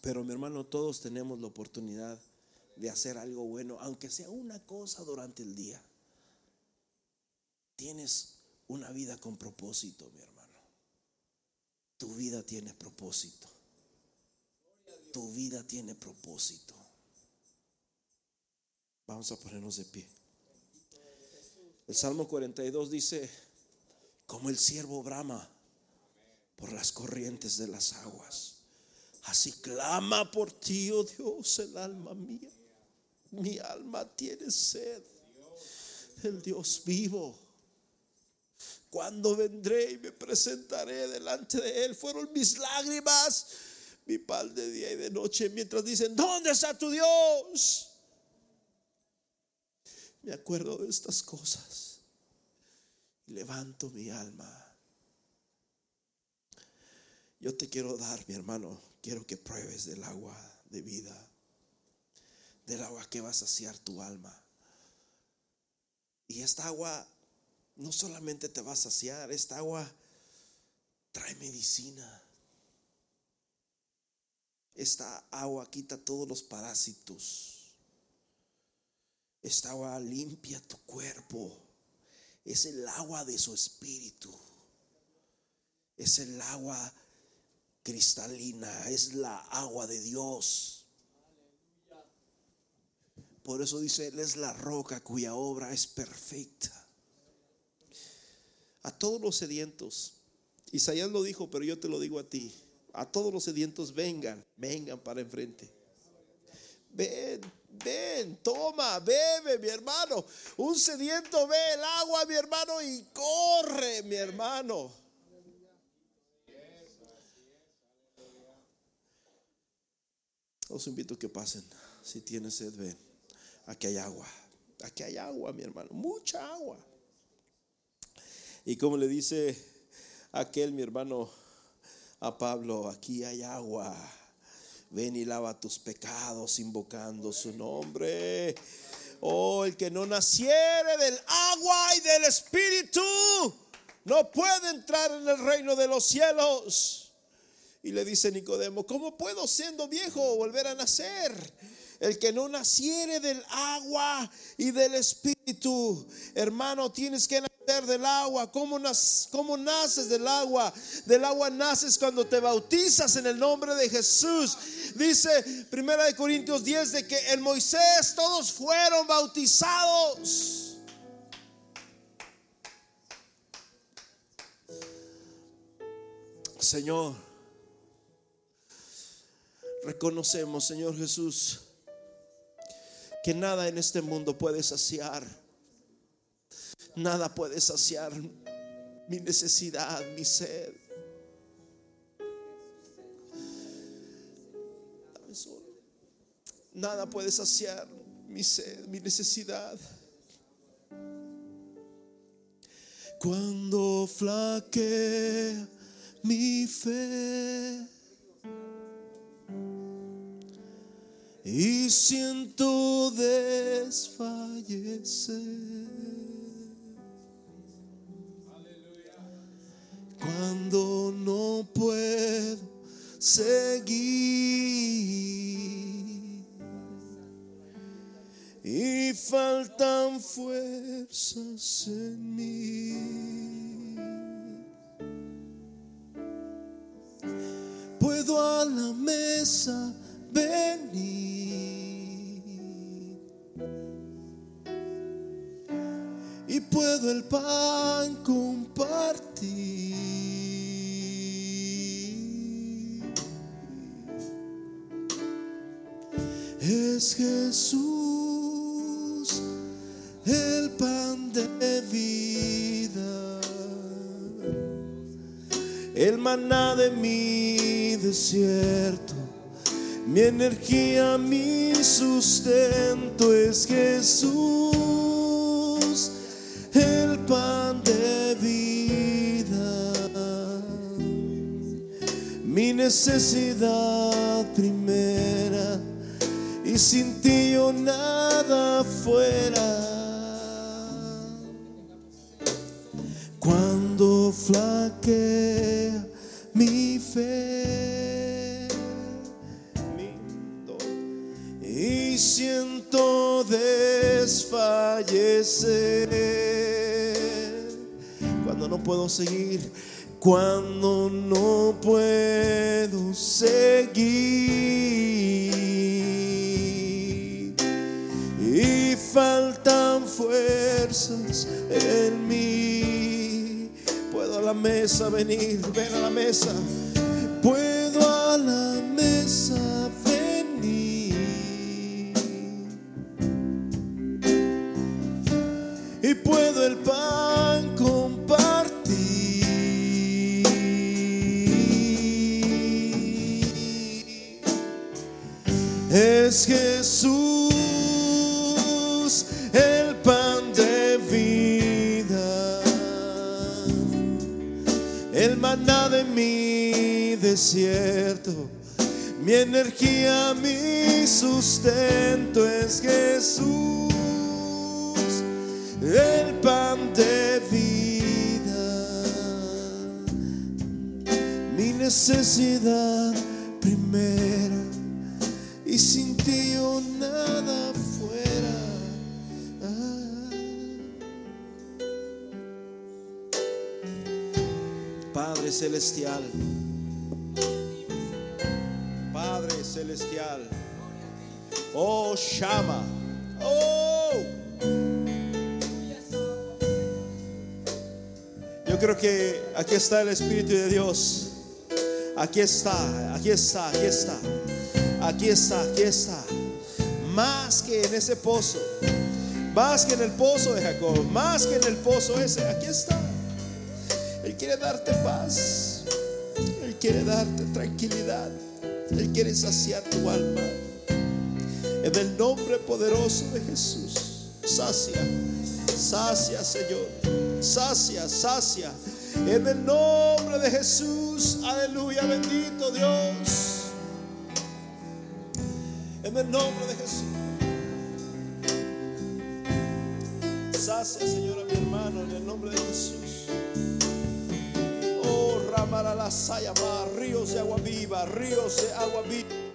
Pero mi hermano, todos tenemos la oportunidad de hacer algo bueno, aunque sea una cosa durante el día. Tienes una vida con propósito, mi hermano. Tu vida tiene propósito. Tu vida tiene propósito. Vamos a ponernos de pie. El Salmo 42 dice, como el siervo brama por las corrientes de las aguas. Así clama por ti, oh Dios, el alma mía. Mi alma tiene sed. El Dios vivo. Cuando vendré y me presentaré delante de Él, fueron mis lágrimas, mi pan de día y de noche, mientras dicen, ¿dónde está tu Dios? Me acuerdo de estas cosas levanto mi alma. Yo te quiero dar, mi hermano, quiero que pruebes del agua de vida, del agua que va a saciar tu alma. Y esta agua no solamente te va a saciar, esta agua trae medicina. Esta agua quita todos los parásitos. Esta agua limpia tu cuerpo. Es el agua de su espíritu. Es el agua cristalina, es la agua de Dios. Por eso dice, Él es la roca cuya obra es perfecta. A todos los sedientos, Isaías lo dijo, pero yo te lo digo a ti, A todos los sedientos vengan, vengan para enfrente. Ven, ven, toma, bebe, mi hermano. Un sediento ve el agua, mi hermano, y corre, mi hermano. Os invito a que pasen. Si tienes sed, ven. Aquí hay agua. Aquí hay agua, mi hermano. Mucha agua. Y como le dice aquel, mi hermano, a Pablo, aquí hay agua. Ven y lava tus pecados invocando su nombre. Oh, el que no naciere del agua y del espíritu no puede entrar en el reino de los cielos. Y le dice Nicodemo, ¿cómo puedo siendo viejo volver a nacer? El que no naciere del agua y del espíritu, hermano, tienes que nacer del agua. ¿Cómo, naces del agua? Del agua naces cuando te bautizas en el nombre de Jesús. Dice Primera de Corintios 10 de que en Moisés todos fueron bautizados. Señor, reconocemos, Señor Jesús, que nada en este mundo puede saciar. Nada puede saciar mi necesidad, mi sed. Nada puede saciar mi sed, mi necesidad. Cuando flaquea mi fe y siento desfallecer. Cuando no puedo seguir y faltan fuerzas en mí. Puedo a la mesa seguir, cuando no puedo seguir. Y faltan fuerzas en mí. Puedo a la mesa venir, ven a la mesa. Mi energía, mi sustento es Jesús el pan de vida, mi necesidad primera, y sin ti yo nada fuera. Padre Celestial, Celestial, oh Shama, oh. Yo creo que aquí está el Espíritu de Dios Aquí está, aquí está, aquí está. Aquí está, aquí está. Más que en ese pozo. Más que en el pozo de Jacob. Más que en el pozo ese. Aquí está. Él quiere darte paz. Él quiere darte tranquilidad. Él quiere saciar tu alma. En el nombre poderoso de Jesús. Sacia. Sacia, Señor. Sacia, sacia. En el nombre de Jesús. Aleluya. Bendito Dios. En el nombre de Jesús. Sacia, Señor, a mi hermano. En el nombre de Jesús. Ramara la Sayama. Ríos de agua viva. Ríos de agua viva.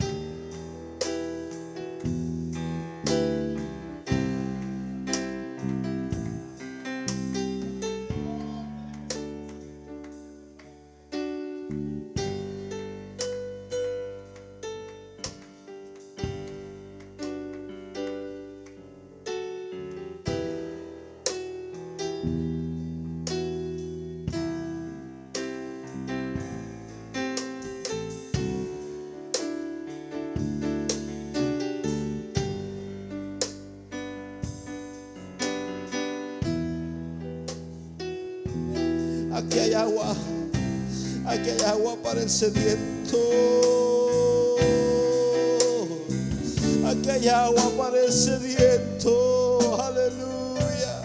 El sediento. Aquí agua para el sediento. Aleluya.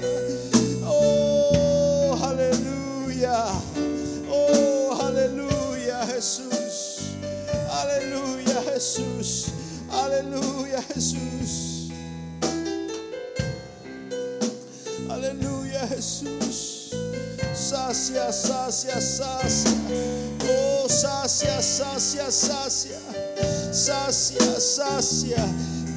Oh, aleluya. Oh, aleluya, Jesús. Aleluya, Jesús. Aleluya, Jesús. Aleluya, Jesús. Sacia, sacia, sacia. Oh, sacia, sacia, sacia. Sacia, sacia.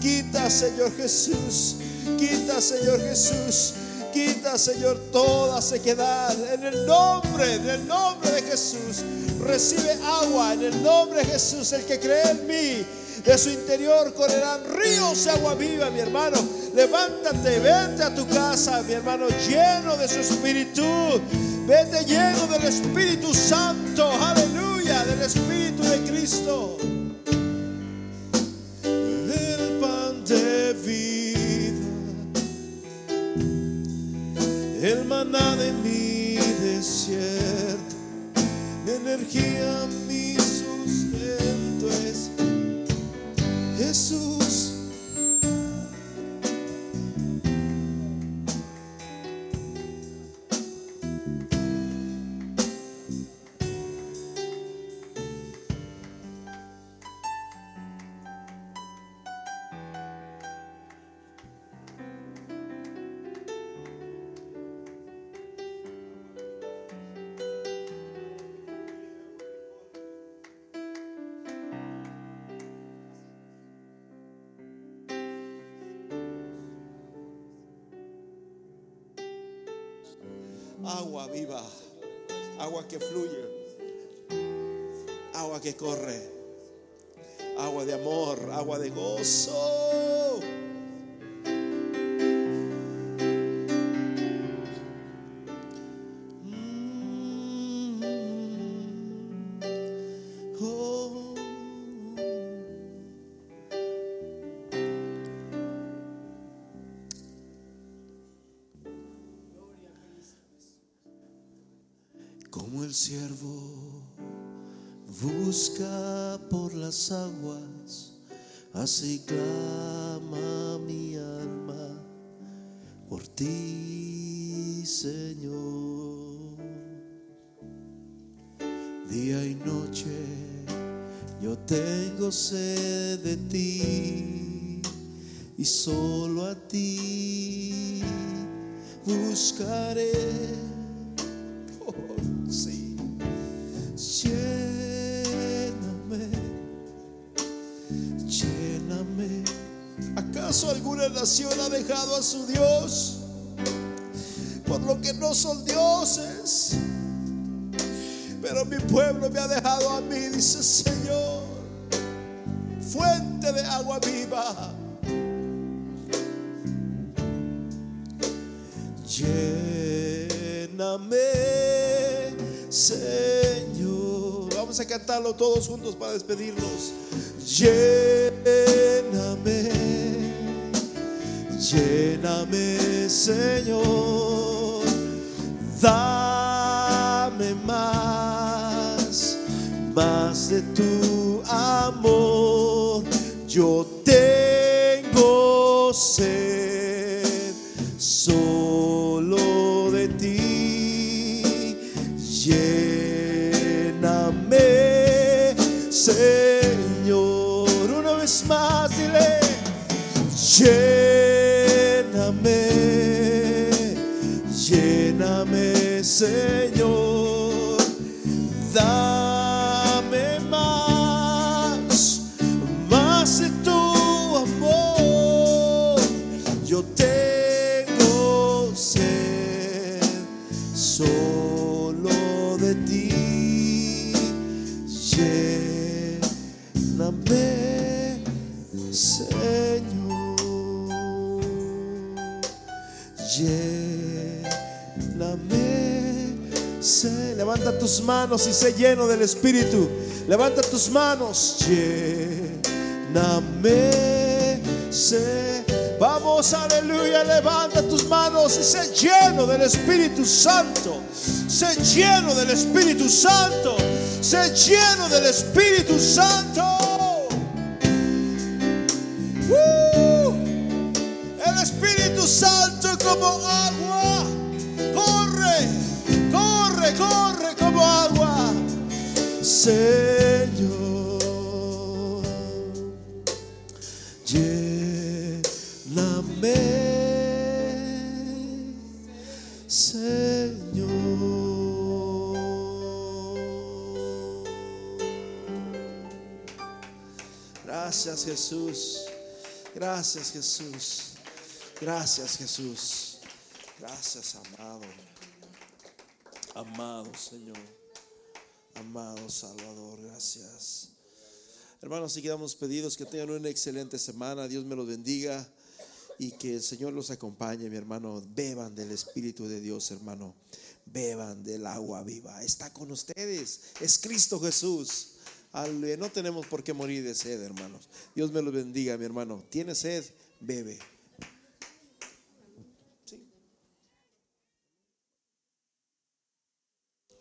Quita, Señor Jesús. Quita, Señor Jesús. Quita, Señor, toda sequedad. En el nombre, en el nombre de Jesús. Recibe agua en el nombre de Jesús. El que cree en mí, de su interior correrán ríos de agua viva, mi hermano. Levántate, vete a tu casa, mi hermano, lleno de su espíritu. Vete lleno del Espíritu Santo, aleluya, del Espíritu de Cristo. El pan de vida, el maná de mi desierto, mi energía, mi sustento es Jesús. Viva, agua que fluye, agua que corre, agua de amor, agua de gozo. Como el siervo busca por las aguas, así clama mi alma por ti, Señor. Día y noche yo tengo sed de ti y solo a ti buscaré. ¿Acaso alguna nación ha dejado a su Dios por lo que no son dioses? Pero mi pueblo me ha dejado a mí, dice Señor, fuente de agua viva. Lléname, Señor. Vamos a cantarlo todos juntos para despedirnos. Lléname, lléname, Señor. Dame más, más de tu amor. Yo tus manos y sé lleno del Espíritu. Levanta tus manos. Lléname. Vamos, aleluya. Levanta tus manos y sé lleno del Espíritu Santo. Sé lleno del Espíritu Santo. Sé lleno del Espíritu Santo. ¡Uh! El Espíritu Santo como agua. Señor. Señor. Gracias Jesús. Gracias Jesús. Gracias Jesús. Gracias amado. Amado Señor. Amado Salvador. Gracias. Hermanos, si quedamos pedidos que tengan una excelente semana. Dios me los bendiga y que el Señor los acompañe, mi hermano. Beban del Espíritu de Dios, hermano. Beban del agua viva. Está con ustedes. Es Cristo Jesús. No tenemos por qué morir de sed, hermanos. Dios me los bendiga, mi hermano. ¿Tiene sed? Bebe. Sí.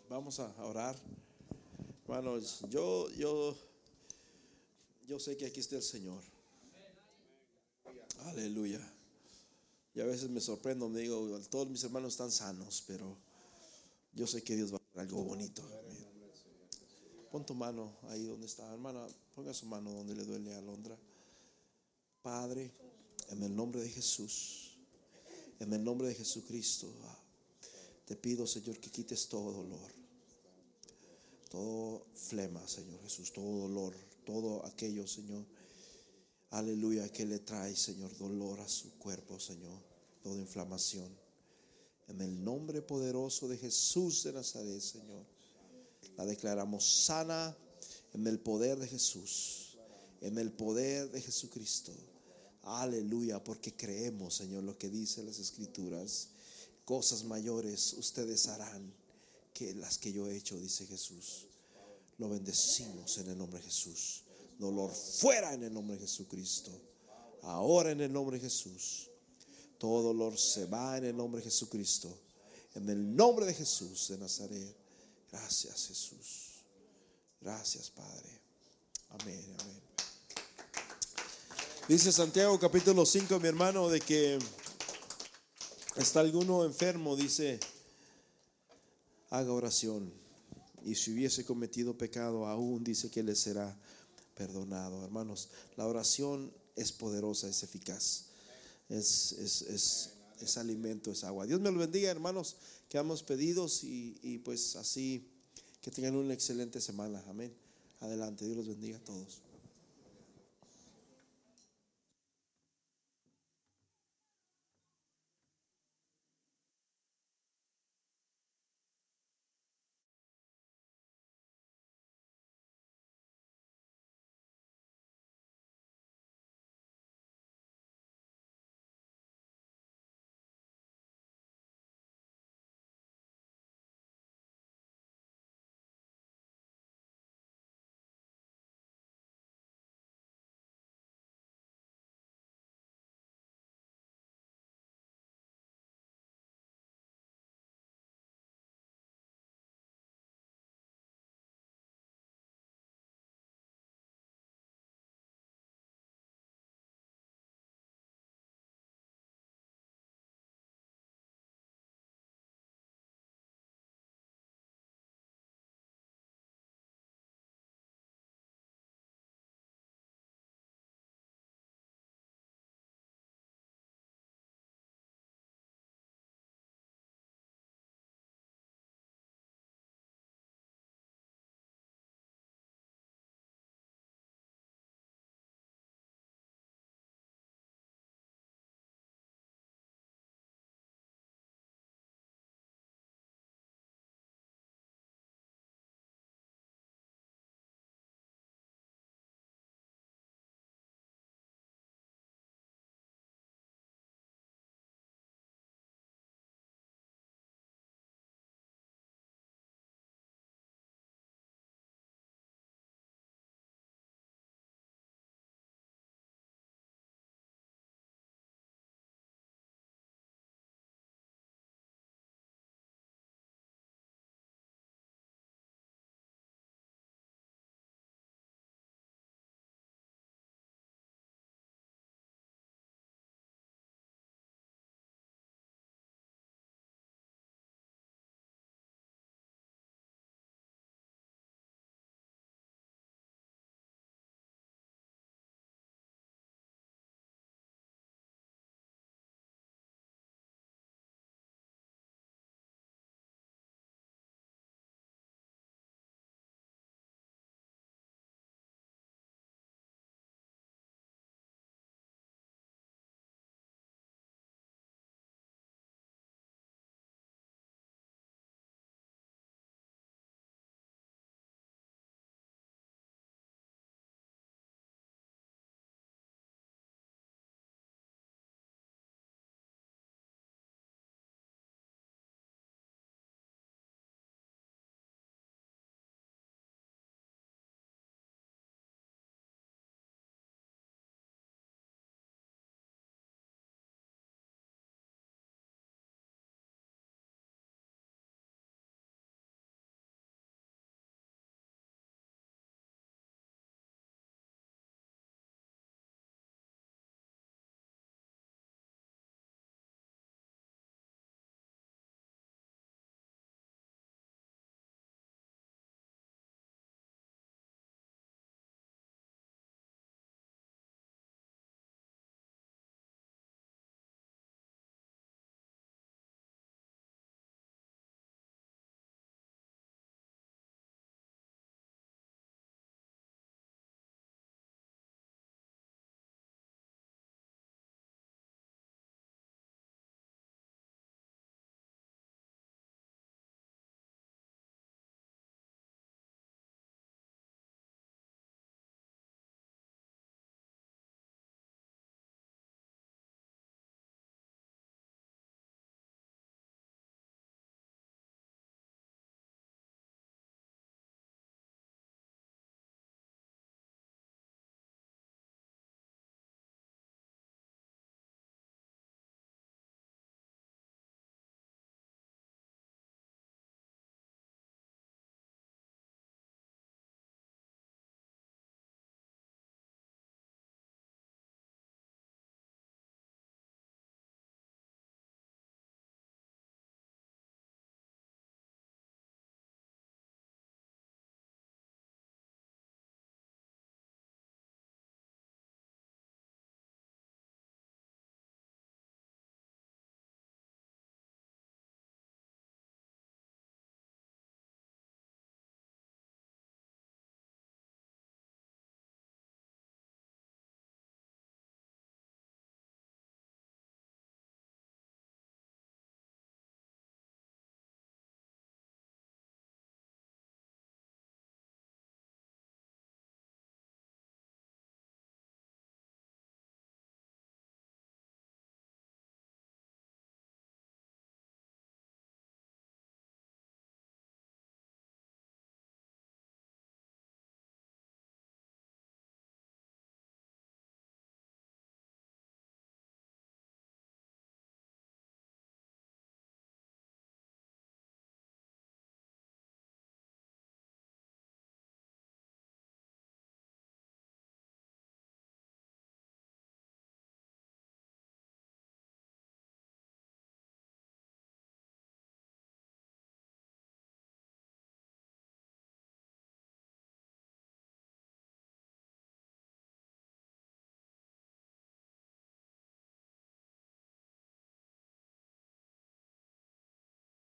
Vamos a orar. Hermanos, yo, yo, yo sé que aquí está el Señor. Aleluya. Y a veces me sorprendo, me digo, todos mis hermanos están sanos, pero yo sé que Dios va a hacer algo bonito. Pon tu mano ahí donde está, hermana, ponga su mano donde le duele a Alondra. Padre, en el nombre de Jesús, en el nombre de Jesucristo, te pido, Señor, que quites todo dolor, todo flema, Señor Jesús, todo dolor, todo aquello, Señor. Aleluya, que le trae, Señor, dolor a su cuerpo, Señor, toda inflamación. En el nombre poderoso de Jesús de Nazaret, Señor, la declaramos sana en el poder de Jesús, en el poder de Jesucristo. Aleluya, porque creemos, Señor, lo que dice las Escrituras. Cosas mayores ustedes harán que las que yo he hecho, dice Jesús. Lo bendecimos en el nombre de Jesús. Dolor fuera en el nombre de Jesucristo. Ahora en el nombre de Jesús. Todo dolor se va en el nombre de Jesucristo. En el nombre de Jesús de Nazaret. Gracias Jesús. Gracias Padre. Amén, amén. Dice Santiago capítulo 5, mi hermano, de que está alguno enfermo, dice, haga oración. Y si hubiese cometido pecado, aún dice que le será perdonado. Hermanos, la oración es poderosa, es eficaz. Es, es, es, es alimento, es agua. Dios me lo bendiga, hermanos. Quedamos pedidos y, y pues así que tengan una excelente semana. Amén. Adelante. Dios los bendiga a todos.